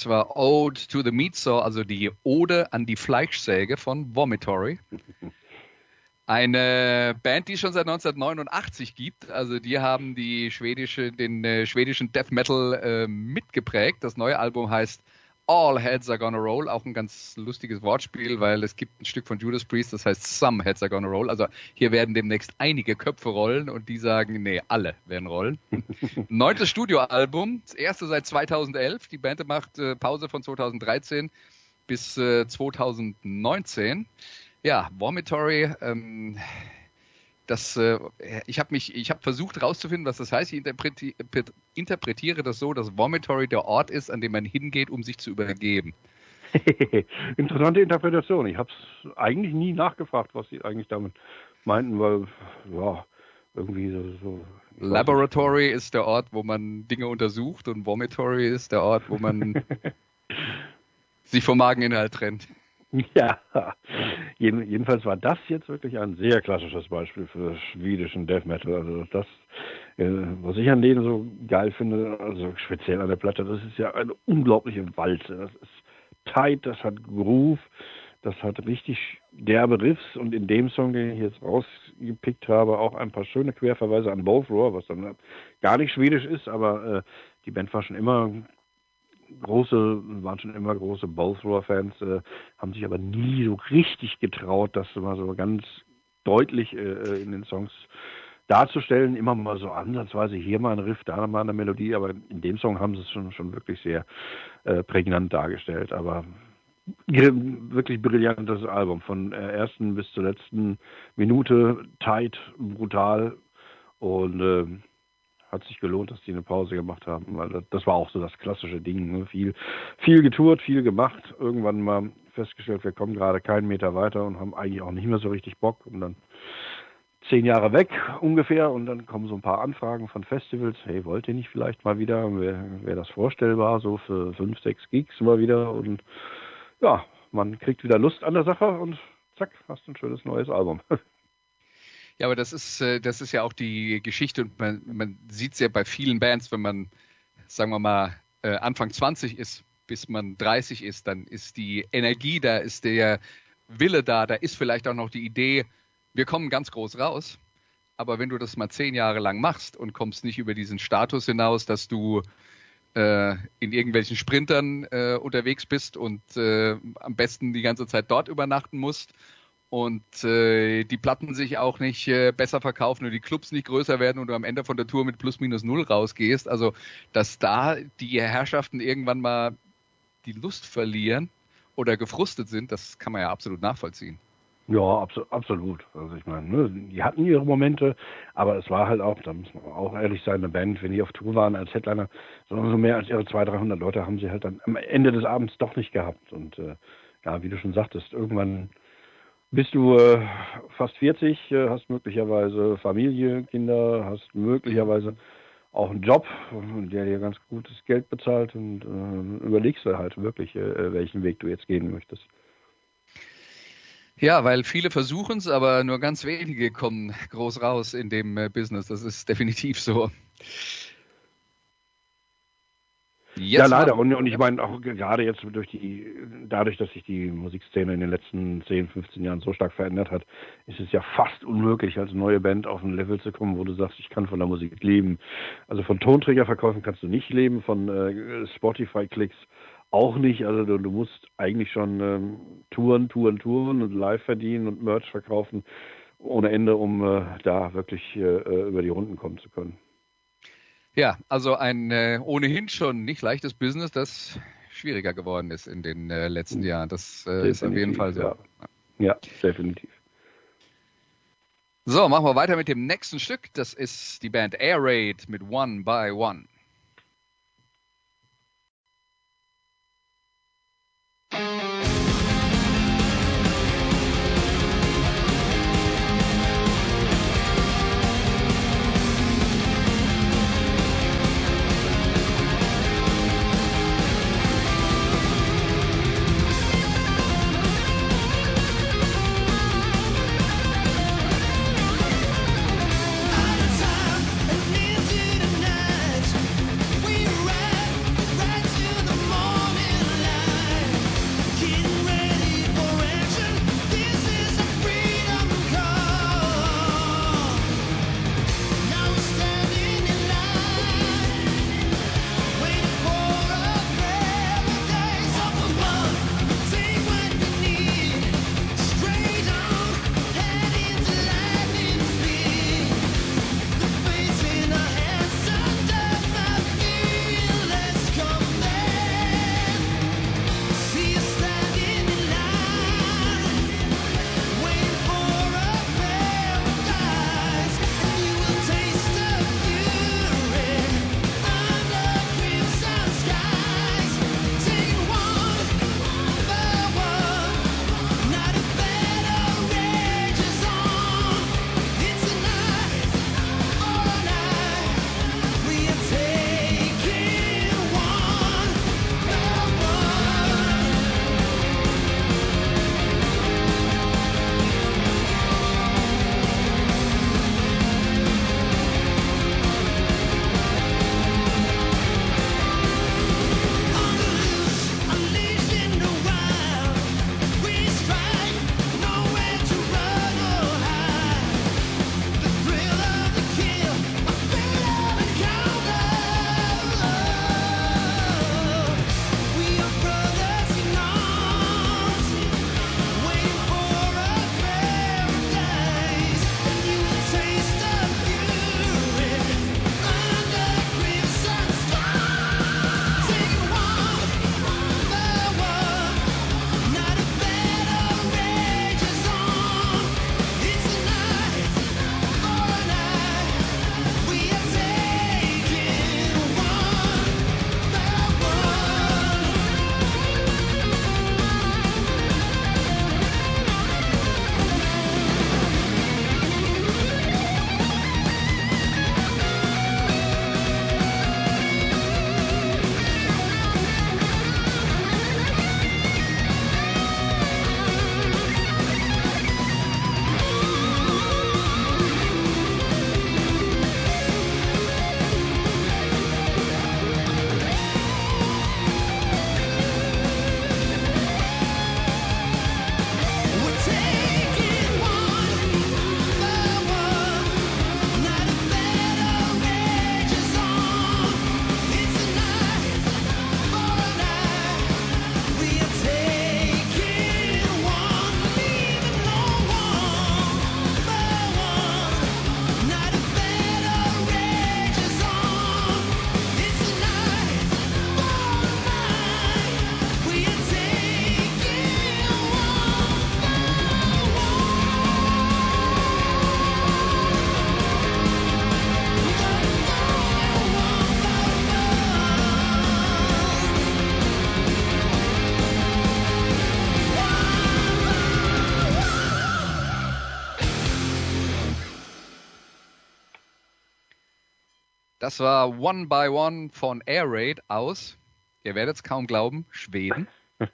A: Das war Ode to the Meat Saw, also die Ode an die Fleischsäge von Vomitory. Eine Band, die es schon seit 1989 gibt. Also die haben die schwedische, den äh, schwedischen Death Metal äh, mitgeprägt. Das neue Album heißt All Heads Are Gonna Roll. Auch ein ganz lustiges Wortspiel, weil es gibt ein Stück von Judas Priest, das heißt Some Heads Are Gonna Roll. Also hier werden demnächst einige Köpfe rollen und die sagen, nee, alle werden rollen. Neuntes Studioalbum, das erste seit 2011. Die Band macht äh, Pause von 2013 bis äh, 2019. Ja, Vomitory, ähm, das, äh, ich habe mich, ich habe versucht herauszufinden, was das heißt. Ich interpreti interpretiere das so, dass Vomitory der Ort ist, an dem man hingeht, um sich zu übergeben.
B: Interessante Interpretation. Ich habe es eigentlich nie nachgefragt, was sie eigentlich damit meinten, weil ja irgendwie so. so
A: Laboratory ist der Ort, wo man Dinge untersucht und Vomitory ist der Ort, wo man sich vom Mageninhalt trennt.
B: Ja, jedenfalls war das jetzt wirklich ein sehr klassisches Beispiel für schwedischen Death Metal. Also das, äh, was ich an denen so geil finde, also speziell an der Platte, das ist ja eine unglaubliche Walze. Das ist tight, das hat Groove, das hat richtig derbe Riffs und in dem Song, den ich jetzt rausgepickt habe, auch ein paar schöne Querverweise an Both Roar, was dann gar nicht schwedisch ist, aber äh, die Band war schon immer große, waren schon immer große Bothrower-Fans, äh, haben sich aber nie so richtig getraut, das mal so ganz deutlich äh, äh, in den Songs darzustellen. Immer mal so ansatzweise hier mal ein Riff, da mal eine Melodie, aber in dem Song haben sie es schon, schon wirklich sehr äh, prägnant dargestellt. Aber wirklich brillantes Album, von der ersten bis zur letzten Minute, tight, brutal und äh, hat sich gelohnt, dass die eine Pause gemacht haben, weil das, war auch so das klassische Ding. Ne? Viel, viel getourt, viel gemacht, irgendwann mal festgestellt, wir kommen gerade keinen Meter weiter und haben eigentlich auch nicht mehr so richtig Bock und dann zehn Jahre weg ungefähr und dann kommen so ein paar Anfragen von Festivals, hey, wollt ihr nicht vielleicht mal wieder, wäre wär das vorstellbar, so für fünf, sechs Gigs mal wieder und ja, man kriegt wieder Lust an der Sache und zack, hast ein schönes neues Album.
A: Ja, aber das ist, äh, das ist ja auch die Geschichte und man, man sieht es ja bei vielen Bands, wenn man, sagen wir mal, äh, Anfang 20 ist, bis man 30 ist, dann ist die Energie da, ist der Wille da, da ist vielleicht auch noch die Idee, wir kommen ganz groß raus. Aber wenn du das mal zehn Jahre lang machst und kommst nicht über diesen Status hinaus, dass du äh, in irgendwelchen Sprintern äh, unterwegs bist und äh, am besten die ganze Zeit dort übernachten musst und äh, die Platten sich auch nicht äh, besser verkaufen und die Clubs nicht größer werden und du am Ende von der Tour mit plus minus null rausgehst. Also, dass da die Herrschaften irgendwann mal die Lust verlieren oder gefrustet sind, das kann man ja absolut nachvollziehen.
B: Ja, abso absolut. Also ich meine, ne, die hatten ihre Momente, aber es war halt auch, da muss man auch ehrlich sein, eine Band, wenn die auf Tour waren als Headliner, sondern so mehr als ihre 200, 300 Leute haben sie halt dann am Ende des Abends doch nicht gehabt. Und äh, ja, wie du schon sagtest, irgendwann bist du äh, fast 40, äh, hast möglicherweise Familie, Kinder, hast möglicherweise auch einen Job, der dir ganz gutes Geld bezahlt und äh, überlegst du halt wirklich, äh, welchen Weg du jetzt gehen möchtest.
A: Ja, weil viele versuchen es, aber nur ganz wenige kommen groß raus in dem äh, Business. Das ist definitiv so.
B: Jetzt ja, leider. Und, und ich meine auch gerade jetzt durch die, dadurch, dass sich die Musikszene in den letzten 10, 15 Jahren so stark verändert hat, ist es ja fast unmöglich, als neue Band auf ein Level zu kommen, wo du sagst, ich kann von der Musik leben. Also von Tonträgerverkäufen kannst du nicht leben, von äh, Spotify-Klicks auch nicht. Also du, du musst eigentlich schon ähm, Touren, Touren, Touren und live verdienen und Merch verkaufen ohne Ende, um äh, da wirklich äh, äh über die Runden kommen zu können.
A: Ja, also ein äh, ohnehin schon nicht leichtes Business, das schwieriger geworden ist in den äh, letzten Jahren. Das äh, ist auf jeden Fall so.
B: Ja. ja, definitiv.
A: So, machen wir weiter mit dem nächsten Stück. Das ist die Band Air Raid mit One by One. Das war One by One von Air Raid aus, ihr werdet es kaum glauben, Schweden.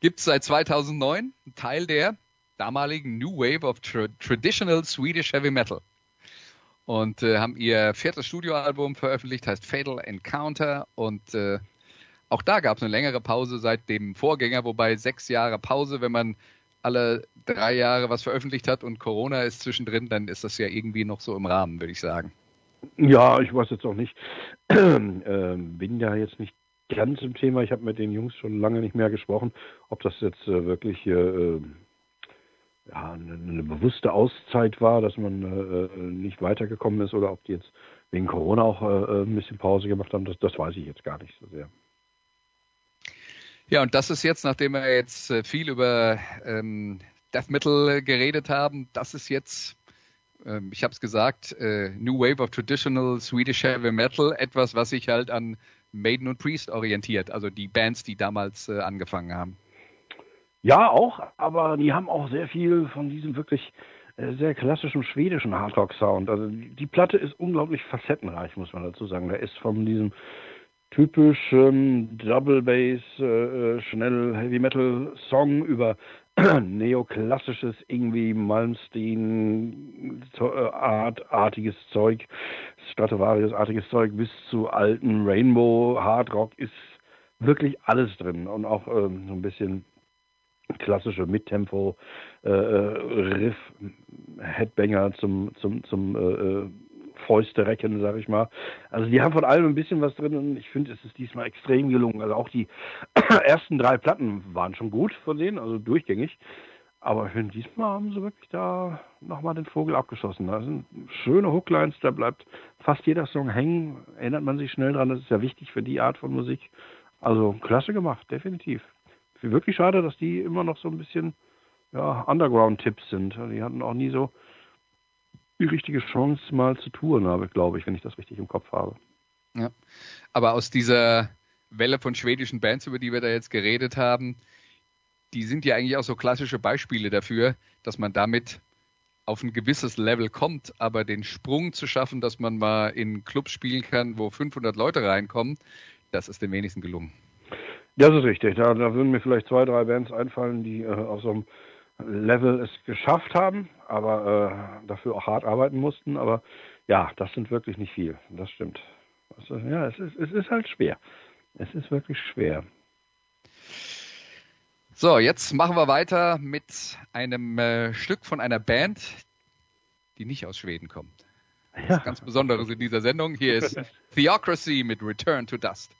A: Gibt es seit 2009, ein Teil der damaligen New Wave of tra Traditional Swedish Heavy Metal. Und äh, haben ihr viertes Studioalbum veröffentlicht, heißt Fatal Encounter. Und äh, auch da gab es eine längere Pause seit dem Vorgänger, wobei sechs Jahre Pause, wenn man alle drei Jahre was veröffentlicht hat und Corona ist zwischendrin, dann ist das ja irgendwie noch so im Rahmen, würde ich sagen.
B: Ja, ich weiß jetzt auch nicht. ähm, bin ja jetzt nicht ganz im Thema. Ich habe mit den Jungs schon lange nicht mehr gesprochen, ob das jetzt äh, wirklich äh, ja, eine, eine, bewusste Auszeit war, dass man äh, nicht weitergekommen ist oder ob die jetzt wegen Corona auch äh, ein bisschen Pause gemacht haben. Das, das weiß ich jetzt gar nicht so sehr.
A: Ja, und das ist jetzt, nachdem wir jetzt äh, viel über ähm, Death Metal geredet haben, das ist jetzt ähm, ich habe es gesagt, äh, New Wave of Traditional Swedish Heavy Metal, etwas, was sich halt an Maiden und Priest orientiert, also die Bands, die damals äh, angefangen haben.
B: Ja, auch, aber die haben auch sehr viel von diesem wirklich äh, sehr klassischen schwedischen Hardrock-Sound. Also die Platte ist unglaublich facettenreich, muss man dazu sagen. Da ist von diesem typischen Double Bass, äh, schnell Heavy Metal Song über neoklassisches, irgendwie Malmsteen Art, artiges Zeug, Stratovarius-artiges Zeug bis zu alten Rainbow Hard Rock ist wirklich alles drin. Und auch ähm, so ein bisschen klassische Mittempo äh, äh zum zum zum äh, äh Fäuste recken, sag ich mal. Also die haben von allem ein bisschen was drin und ich finde, es ist diesmal extrem gelungen. Also auch die ersten drei Platten waren schon gut von denen, also durchgängig. Aber ich finde, diesmal haben sie wirklich da nochmal den Vogel abgeschossen. Da sind schöne Hooklines, da bleibt fast jeder Song hängen, erinnert man sich schnell dran, das ist ja wichtig für die Art von Musik. Also klasse gemacht, definitiv. Wirklich schade, dass die immer noch so ein bisschen ja, Underground-Tipps sind. Die hatten auch nie so die richtige Chance mal zu touren habe, glaube ich, wenn ich das richtig im Kopf habe.
A: Ja, aber aus dieser Welle von schwedischen Bands, über die wir da jetzt geredet haben, die sind ja eigentlich auch so klassische Beispiele dafür, dass man damit auf ein gewisses Level kommt, aber den Sprung zu schaffen, dass man mal in Clubs spielen kann, wo 500 Leute reinkommen, das ist den wenigsten gelungen.
B: Das ist richtig. Da, da würden mir vielleicht zwei, drei Bands einfallen, die äh, auf so einem Level es geschafft haben, aber äh, dafür auch hart arbeiten mussten. Aber ja, das sind wirklich nicht viel. Das stimmt. Also, ja, es ist, es ist halt schwer. Es ist wirklich schwer.
A: So, jetzt machen wir weiter mit einem äh, Stück von einer Band, die nicht aus Schweden kommt. Das ganz Besonderes in dieser Sendung. Hier ist Theocracy mit Return to Dust.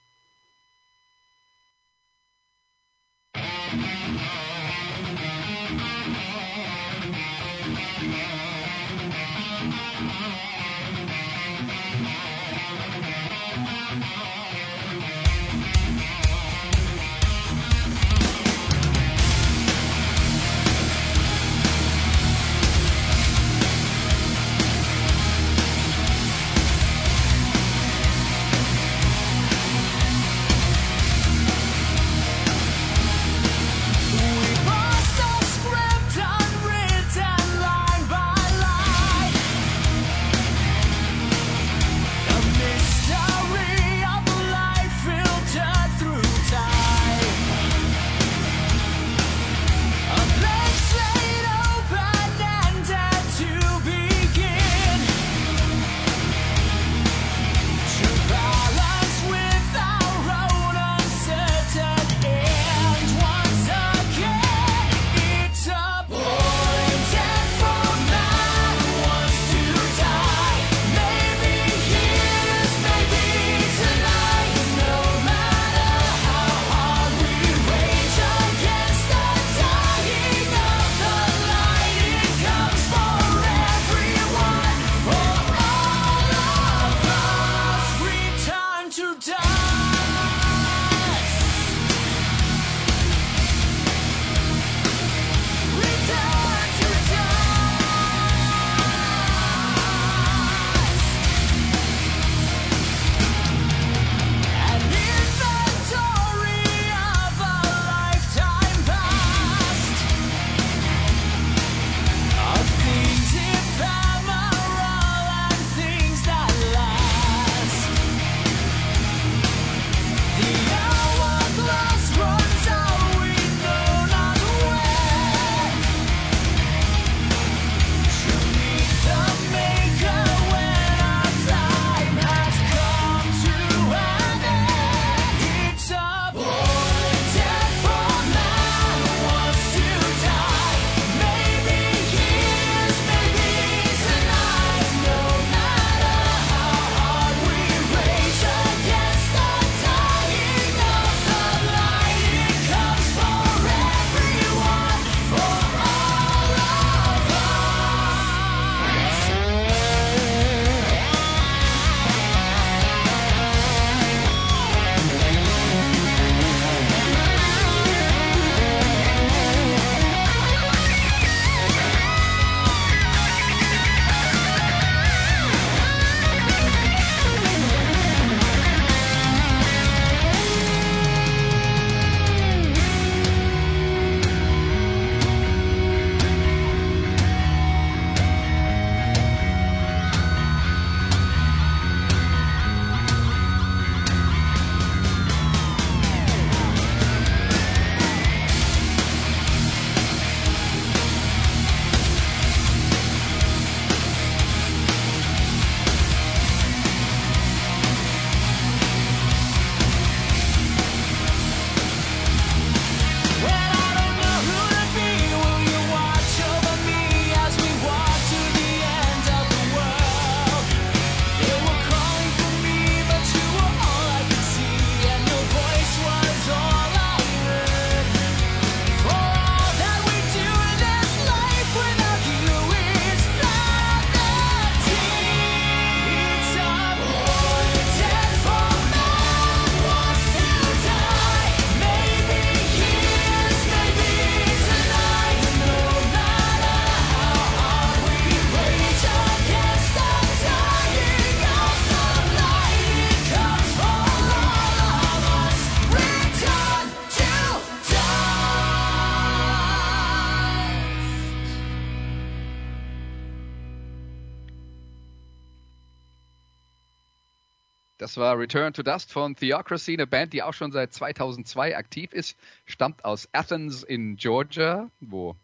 A: War Return to Dust von Theocracy, eine Band, die auch schon seit 2002 aktiv ist, stammt aus Athens in Georgia, wo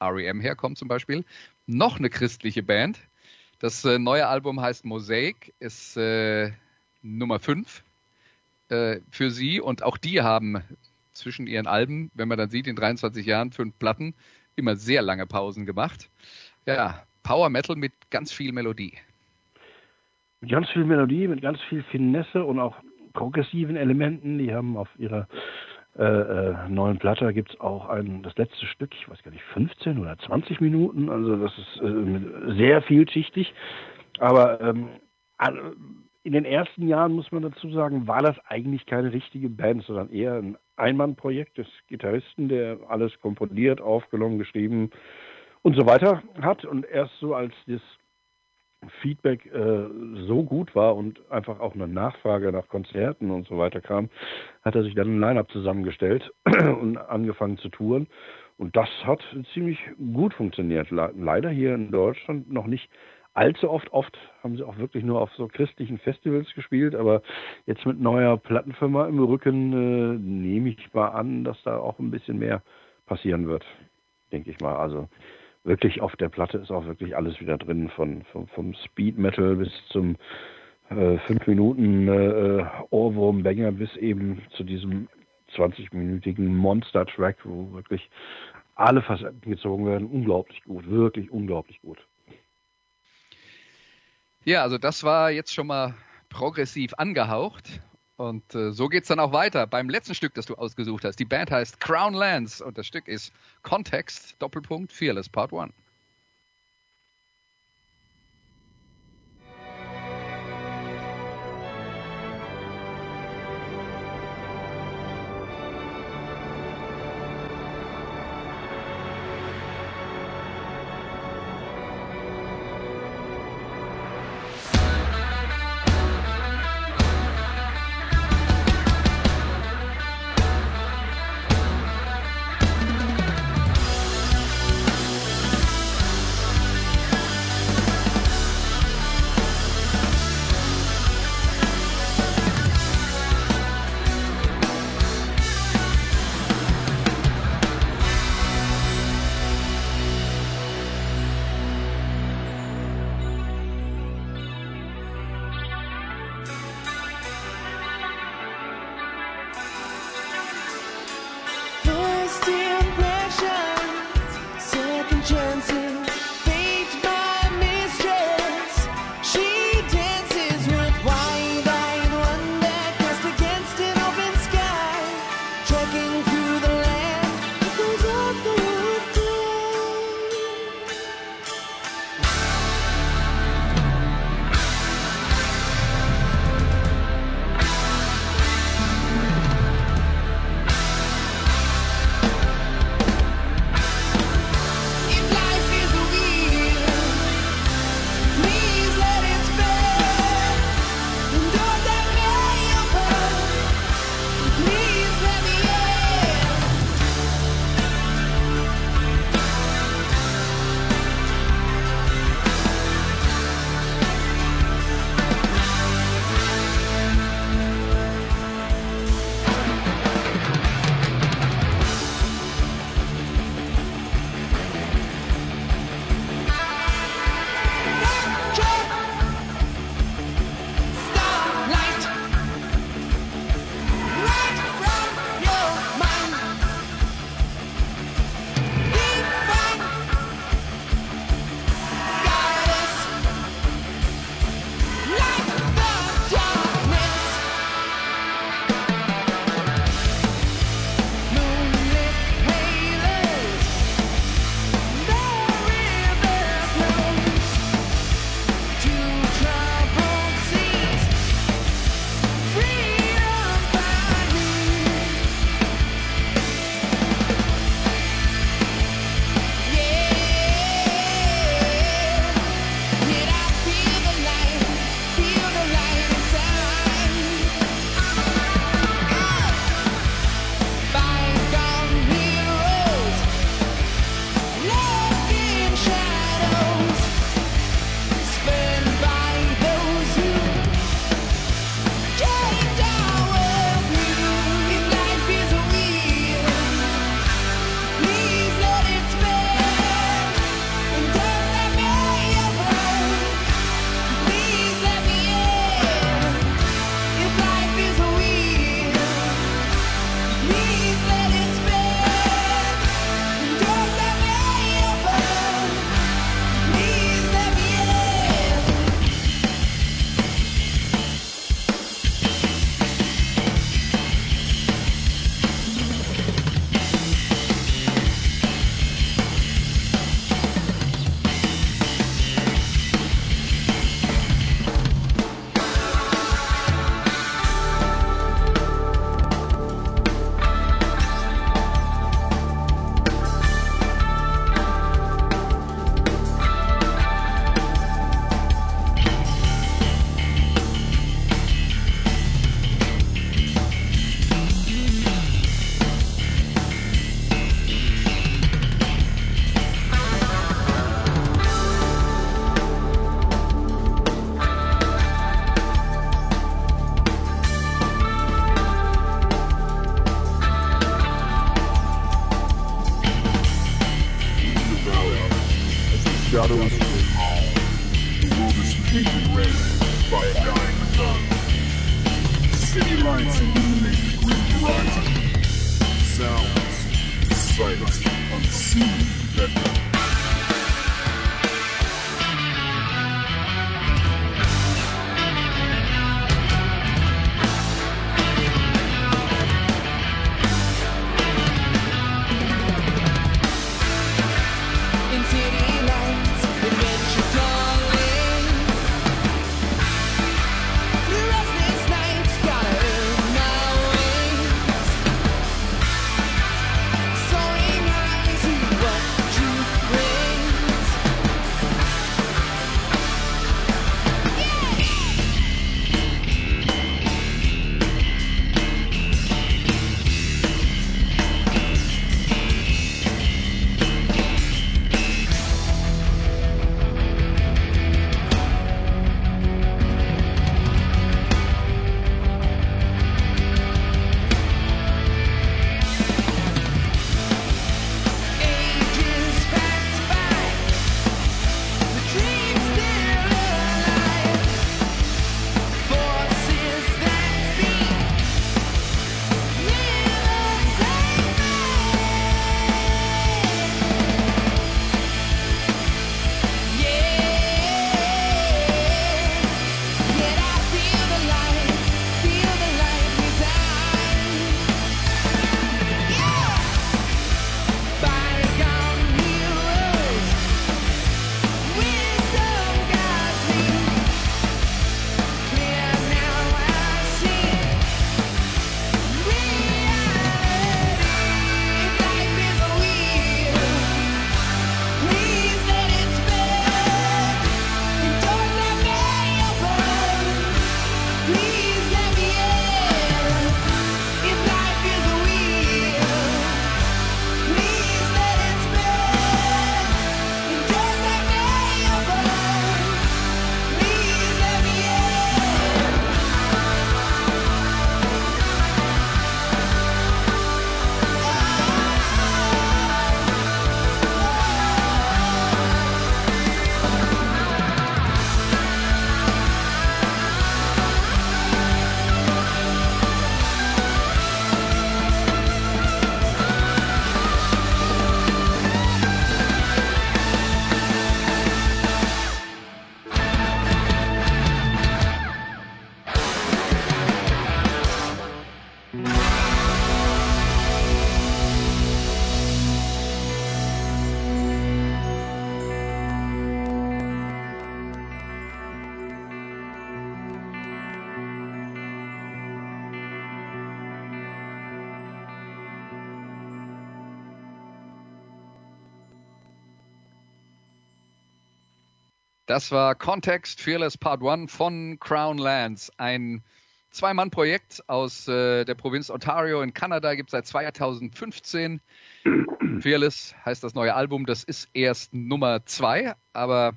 A: REM herkommt zum Beispiel. Noch eine christliche Band. Das äh, neue Album heißt Mosaic, ist äh, Nummer 5 äh, für sie und auch die haben zwischen ihren Alben, wenn man dann sieht, in 23 Jahren fünf Platten, immer sehr lange Pausen gemacht. Ja, Power Metal mit ganz viel Melodie.
B: Mit ganz viel Melodie, mit ganz viel Finesse und auch progressiven Elementen. Die haben auf ihrer äh, äh, neuen Platte gibt es auch ein, das letzte Stück, ich weiß gar nicht, 15 oder 20 Minuten. Also das ist äh, sehr vielschichtig. Aber ähm, in den ersten Jahren, muss man dazu sagen, war das eigentlich keine richtige Band, sondern eher ein Einmannprojekt des Gitarristen, der alles komponiert, aufgenommen, geschrieben und so weiter hat. Und erst so als das Feedback äh, so gut war und einfach auch eine Nachfrage nach Konzerten und so weiter kam, hat er sich dann ein Line-Up zusammengestellt und angefangen zu touren. Und das hat ziemlich gut funktioniert. Leider hier in Deutschland noch nicht allzu oft. Oft haben sie auch wirklich nur auf so christlichen Festivals gespielt, aber jetzt mit neuer Plattenfirma im Rücken äh, nehme ich mal an, dass da auch ein bisschen mehr passieren wird, denke ich mal. Also wirklich auf der Platte ist auch wirklich alles wieder drin, von, von vom Speed Metal bis zum äh, 5 Minuten äh, Ohrwurm-Banger bis eben zu diesem 20-minütigen Monster-Track, wo wirklich alle Facetten gezogen werden. Unglaublich gut, wirklich unglaublich gut.
A: Ja, also das war jetzt schon mal progressiv angehaucht. Und äh, so geht's dann auch weiter beim letzten Stück, das du ausgesucht hast. Die Band heißt Crown Lands und das Stück ist Kontext, Doppelpunkt, Fearless Part 1. Das war Context Fearless Part 1 von Crown Lands, ein Zwei-Mann-Projekt aus äh, der Provinz Ontario in Kanada, gibt es seit 2015. Fearless heißt das neue Album, das ist erst Nummer 2, aber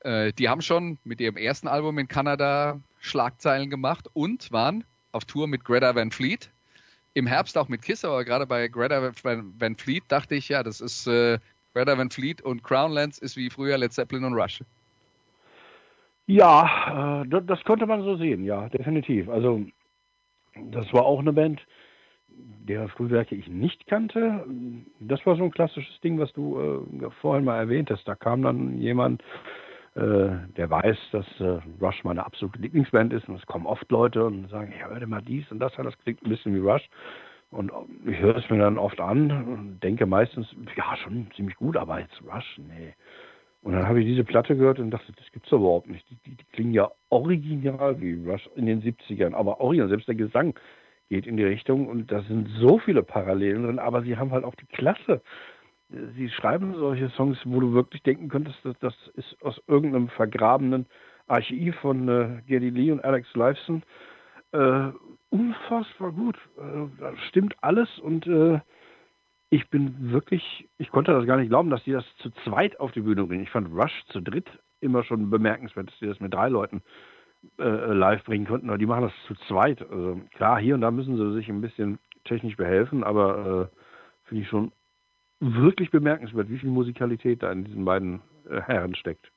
A: äh, die haben schon mit ihrem ersten Album in Kanada Schlagzeilen gemacht und waren auf Tour mit Greta Van Fleet. Im Herbst auch mit Kiss, aber gerade bei Greta Van Fleet dachte ich, ja, das ist äh, Greta Van Fleet und Crownlands ist wie früher Led Zeppelin und Rush.
B: Ja, äh, das konnte man so sehen, ja, definitiv. Also, das war auch eine Band, deren Frühwerke ich nicht kannte. Das war so ein klassisches Ding, was du äh, vorhin mal erwähnt hast. Da kam dann jemand, äh, der weiß, dass äh, Rush meine absolute Lieblingsband ist. Und es kommen oft Leute und sagen, ja, hör dir mal dies und das an, das klingt ein bisschen wie Rush. Und ich höre es mir dann oft an und denke meistens, ja, schon ziemlich gut, aber jetzt Rush, nee. Und dann habe ich diese Platte gehört und dachte, das gibt's überhaupt nicht. Die, die, die, klingen ja original wie Rush in den 70ern, aber original, selbst der Gesang geht in die Richtung und da sind so viele Parallelen drin, aber sie haben halt auch die Klasse. Sie schreiben solche Songs, wo du wirklich denken könntest, dass das ist aus irgendeinem vergrabenen Archiv von äh, Geddy Lee und Alex Lifeson. Äh, unfassbar gut. Äh, da stimmt alles und äh, ich bin wirklich, ich konnte das gar nicht glauben, dass die das zu zweit auf die Bühne bringen. Ich fand Rush zu dritt immer schon bemerkenswert, dass die das mit drei Leuten äh, live bringen konnten, aber die machen das zu zweit. Also klar, hier und da müssen sie sich ein bisschen technisch behelfen, aber äh, finde ich schon wirklich bemerkenswert, wie viel Musikalität da in diesen beiden äh, Herren steckt.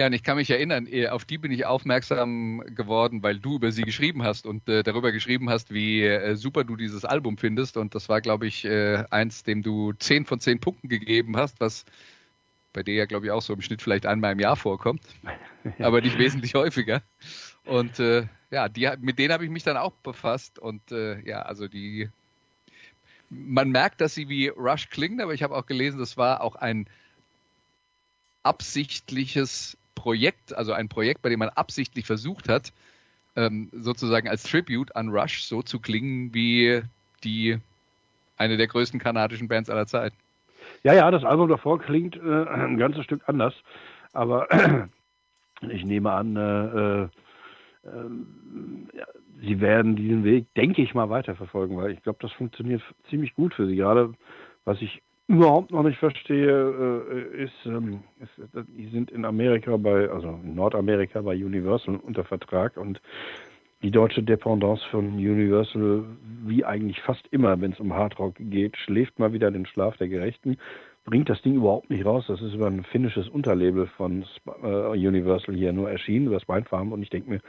A: Ja, und ich kann mich erinnern, äh, auf die bin ich aufmerksam geworden, weil du über sie geschrieben hast und äh, darüber geschrieben hast, wie äh, super du dieses Album findest. Und das war, glaube ich, äh, eins, dem du zehn von zehn Punkten gegeben hast, was bei dir ja, glaube ich, auch so im Schnitt vielleicht einmal im Jahr vorkommt, aber nicht wesentlich häufiger. Und äh, ja, die, mit denen habe ich mich dann auch befasst. Und äh, ja, also die, man merkt, dass sie wie Rush klingen, aber ich habe auch gelesen, das war auch ein absichtliches Projekt, also ein Projekt, bei dem man absichtlich versucht hat, ähm, sozusagen als Tribute an Rush so zu klingen wie die eine der größten kanadischen Bands aller Zeiten.
B: Ja, ja, das Album davor klingt äh, ein ganzes Stück anders, aber ich nehme an, äh, äh, ja, sie werden diesen Weg, denke ich mal, weiterverfolgen, weil ich glaube, das funktioniert ziemlich gut für sie. Gerade was ich überhaupt noch nicht verstehe, äh, ist, ähm, ist, die sind in Amerika bei, also in Nordamerika bei Universal unter Vertrag und die deutsche Dependance von Universal, wie eigentlich fast immer, wenn es um Hardrock geht, schläft mal wieder den Schlaf der Gerechten, bringt das Ding überhaupt nicht raus. Das ist über ein finnisches Unterlabel von äh, Universal hier nur erschienen, über Spinefarm und ich denke mir,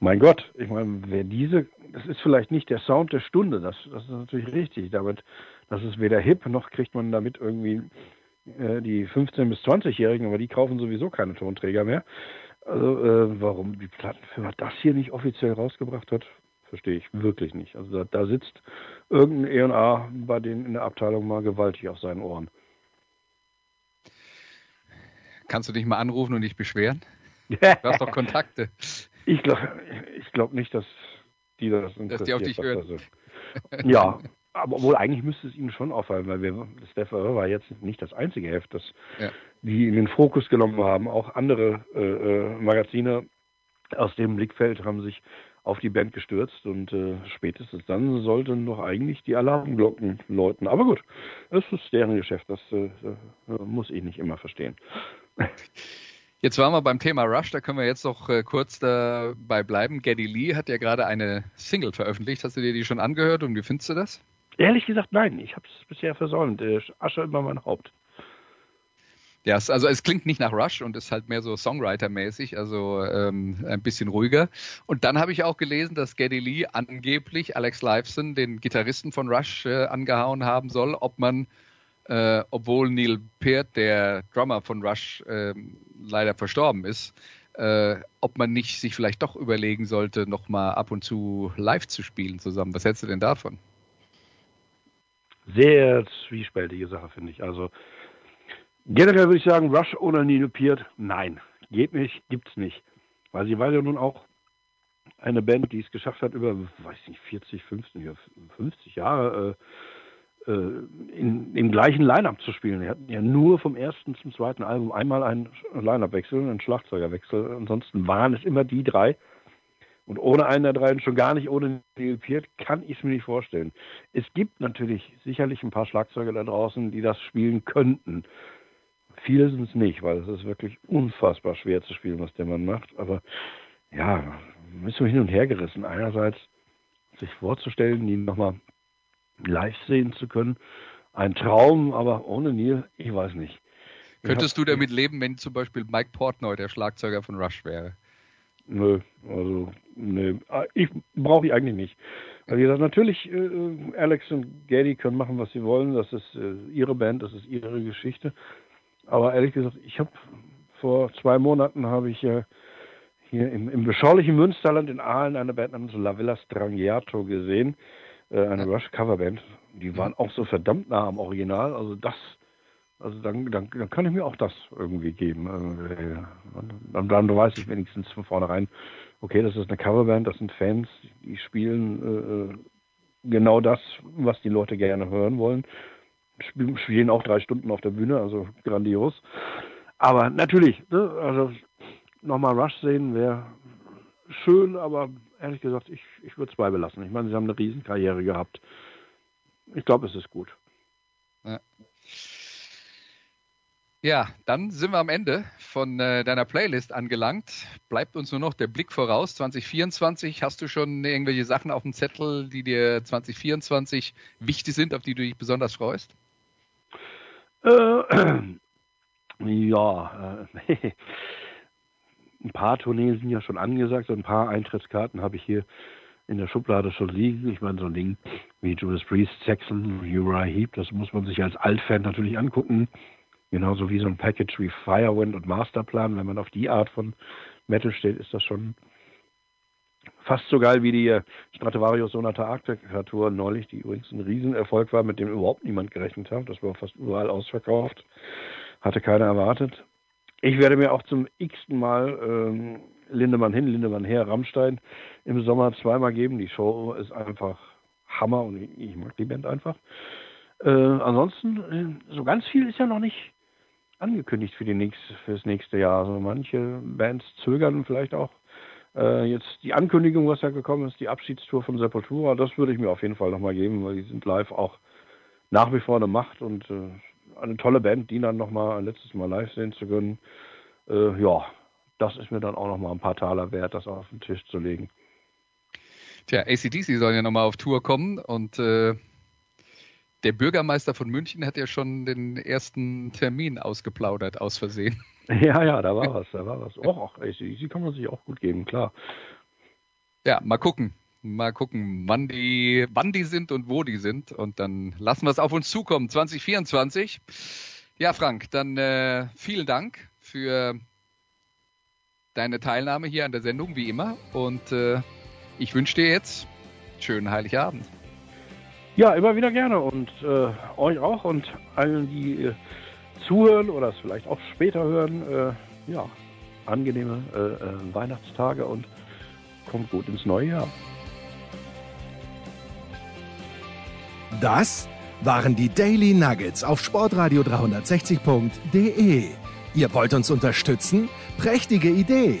B: mein Gott, ich meine, wer diese, das ist vielleicht nicht der Sound der Stunde, das, das ist natürlich richtig. Damit, das ist weder hip, noch kriegt man damit irgendwie äh, die 15- bis 20-Jährigen, aber die kaufen sowieso keine Tonträger mehr. Also, äh, warum die Plattenfirma das hier nicht offiziell rausgebracht hat, verstehe ich wirklich nicht. Also, da, da sitzt irgendein E&A bei denen in der Abteilung mal gewaltig auf seinen Ohren.
A: Kannst du dich mal anrufen und dich beschweren? Du hast doch Kontakte.
B: Ich glaube ich glaub nicht, dass die das
A: interessiert. Dass die auf dich hören.
B: Ja, aber wohl eigentlich müsste es ihnen schon auffallen, weil wir, das Defer war jetzt nicht das einzige Heft, das ja. die in den Fokus genommen haben. Auch andere äh, äh, Magazine aus dem Blickfeld haben sich auf die Band gestürzt und äh, spätestens dann sollten doch eigentlich die Alarmglocken läuten. Aber gut, das ist deren Geschäft, das äh, äh muss ich nicht immer verstehen.
A: Jetzt waren wir beim Thema Rush, da können wir jetzt noch äh, kurz dabei bleiben. Geddy Lee hat ja gerade eine Single veröffentlicht. Hast du dir die schon angehört und wie findest du das?
B: Ehrlich gesagt, nein. Ich habe es bisher versäumt. Äh, Asche über mein Haupt.
A: Ja, es, also es klingt nicht nach Rush und ist halt mehr so Songwriter-mäßig, also ähm, ein bisschen ruhiger. Und dann habe ich auch gelesen, dass Geddy Lee angeblich Alex Lifeson, den Gitarristen von Rush, äh, angehauen haben soll, ob man äh, obwohl Neil Peart, der Drummer von Rush, äh, leider verstorben ist, äh, ob man nicht sich vielleicht doch überlegen sollte, nochmal ab und zu live zu spielen zusammen. Was hältst du denn davon?
B: Sehr zwiespältige Sache, finde ich. Also generell würde ich sagen, Rush ohne Neil Peart, nein, geht nicht, gibt's nicht. Weil sie war ja nun auch eine Band, die es geschafft hat, über, weiß nicht, 40, 50, 50 Jahre äh, äh, in, im gleichen Line-Up zu spielen. Wir hatten ja nur vom ersten zum zweiten Album einmal einen Line-Up-Wechsel, einen Schlagzeugerwechsel. Ansonsten waren es immer die drei. Und ohne einen der drei und schon gar nicht ohne Neil Peart kann ich es mir nicht vorstellen. Es gibt natürlich sicherlich ein paar Schlagzeuger da draußen, die das spielen könnten. Viele sind es nicht, weil es ist wirklich unfassbar schwer zu spielen, was der Mann macht. Aber ja, müssen wir hin und her gerissen. Einerseits sich vorzustellen, ihn nochmal live sehen zu können. Ein Traum, aber ohne Neil, ich weiß nicht.
A: Könntest du damit leben, wenn zum Beispiel Mike Portnoy der Schlagzeuger von Rush wäre?
B: Nö, also nö, ah, ich brauche ich eigentlich nicht. Weil wie gesagt, natürlich, äh, Alex und Gaddy können machen, was sie wollen. Das ist äh, ihre Band, das ist ihre Geschichte. Aber ehrlich gesagt, ich habe vor zwei Monaten habe ich äh, hier im, im beschaulichen Münsterland in Aalen eine Band namens La Villa Strangiato gesehen äh, eine Rush-Coverband. Die waren auch so verdammt nah am Original. Also das, also dann, dann, dann kann ich mir auch das irgendwie geben. Dann, dann weiß ich wenigstens von vornherein, okay, das ist eine Coverband, das sind Fans, die spielen äh, genau das, was die Leute gerne hören wollen. Spielen, spielen auch drei Stunden auf der Bühne, also grandios. Aber natürlich, ne, also nochmal Rush sehen wäre schön, aber ehrlich gesagt, ich, ich würde es beibelassen. Ich meine, sie haben eine Riesenkarriere gehabt. Ich glaube, es ist gut.
A: Ja. Ja. dann sind wir am Ende von äh, deiner Playlist angelangt. Bleibt uns nur noch der Blick voraus. 2024, hast du schon irgendwelche Sachen auf dem Zettel, die dir 2024 wichtig sind, auf die du dich besonders freust?
B: Äh, ja, äh, ein paar Tourneen sind ja schon angesagt, so ein paar Eintrittskarten habe ich hier in der Schublade schon liegen. Ich meine, so ein Ding wie Judas Priest, Saxon, Uriah Heep, das muss man sich als Altfan natürlich angucken. Genauso wie so ein Package wie Firewind und Masterplan. Wenn man auf die Art von Metal steht, ist das schon fast so geil wie die äh, Stratovarius Sonata Arctica Tour neulich, die übrigens ein Riesenerfolg war, mit dem überhaupt niemand gerechnet hat. Das war fast überall ausverkauft. Hatte keiner erwartet. Ich werde mir auch zum x-ten Mal ähm, Lindemann hin, Lindemann her, Rammstein im Sommer zweimal geben. Die Show ist einfach Hammer und ich, ich mag die Band einfach. Äh, ansonsten, äh, so ganz viel ist ja noch nicht angekündigt für, die nächste, für das nächste Jahr. Also manche Bands zögern vielleicht auch. Äh, jetzt die Ankündigung, was ja gekommen ist, die Abschiedstour von Sepultura, das würde ich mir auf jeden Fall nochmal geben, weil die sind live auch nach wie vor eine Macht und äh, eine tolle Band, die dann nochmal ein letztes Mal live sehen zu können. Äh, ja, das ist mir dann auch nochmal ein paar Taler wert, das auf den Tisch zu legen.
A: Tja, ACDC soll ja nochmal auf Tour kommen und äh, der Bürgermeister von München hat ja schon den ersten Termin ausgeplaudert, aus Versehen.
B: Ja, ja, da war was, da war was. Och, ACDC kann man sich auch gut geben, klar.
A: Ja, mal gucken. Mal gucken, wann die, wann die sind und wo die sind. Und dann lassen wir es auf uns zukommen. 2024. Ja, Frank, dann äh, vielen Dank für deine Teilnahme hier an der Sendung, wie immer. Und äh, ich wünsche dir jetzt schönen Heiligabend.
B: Ja, immer wieder gerne und äh, euch auch und allen, die äh, zuhören oder es vielleicht auch später hören, äh, ja, angenehme äh, äh, Weihnachtstage und kommt gut ins neue Jahr.
C: Das waren die Daily Nuggets auf Sportradio 360.de. Ihr wollt uns unterstützen? Prächtige Idee!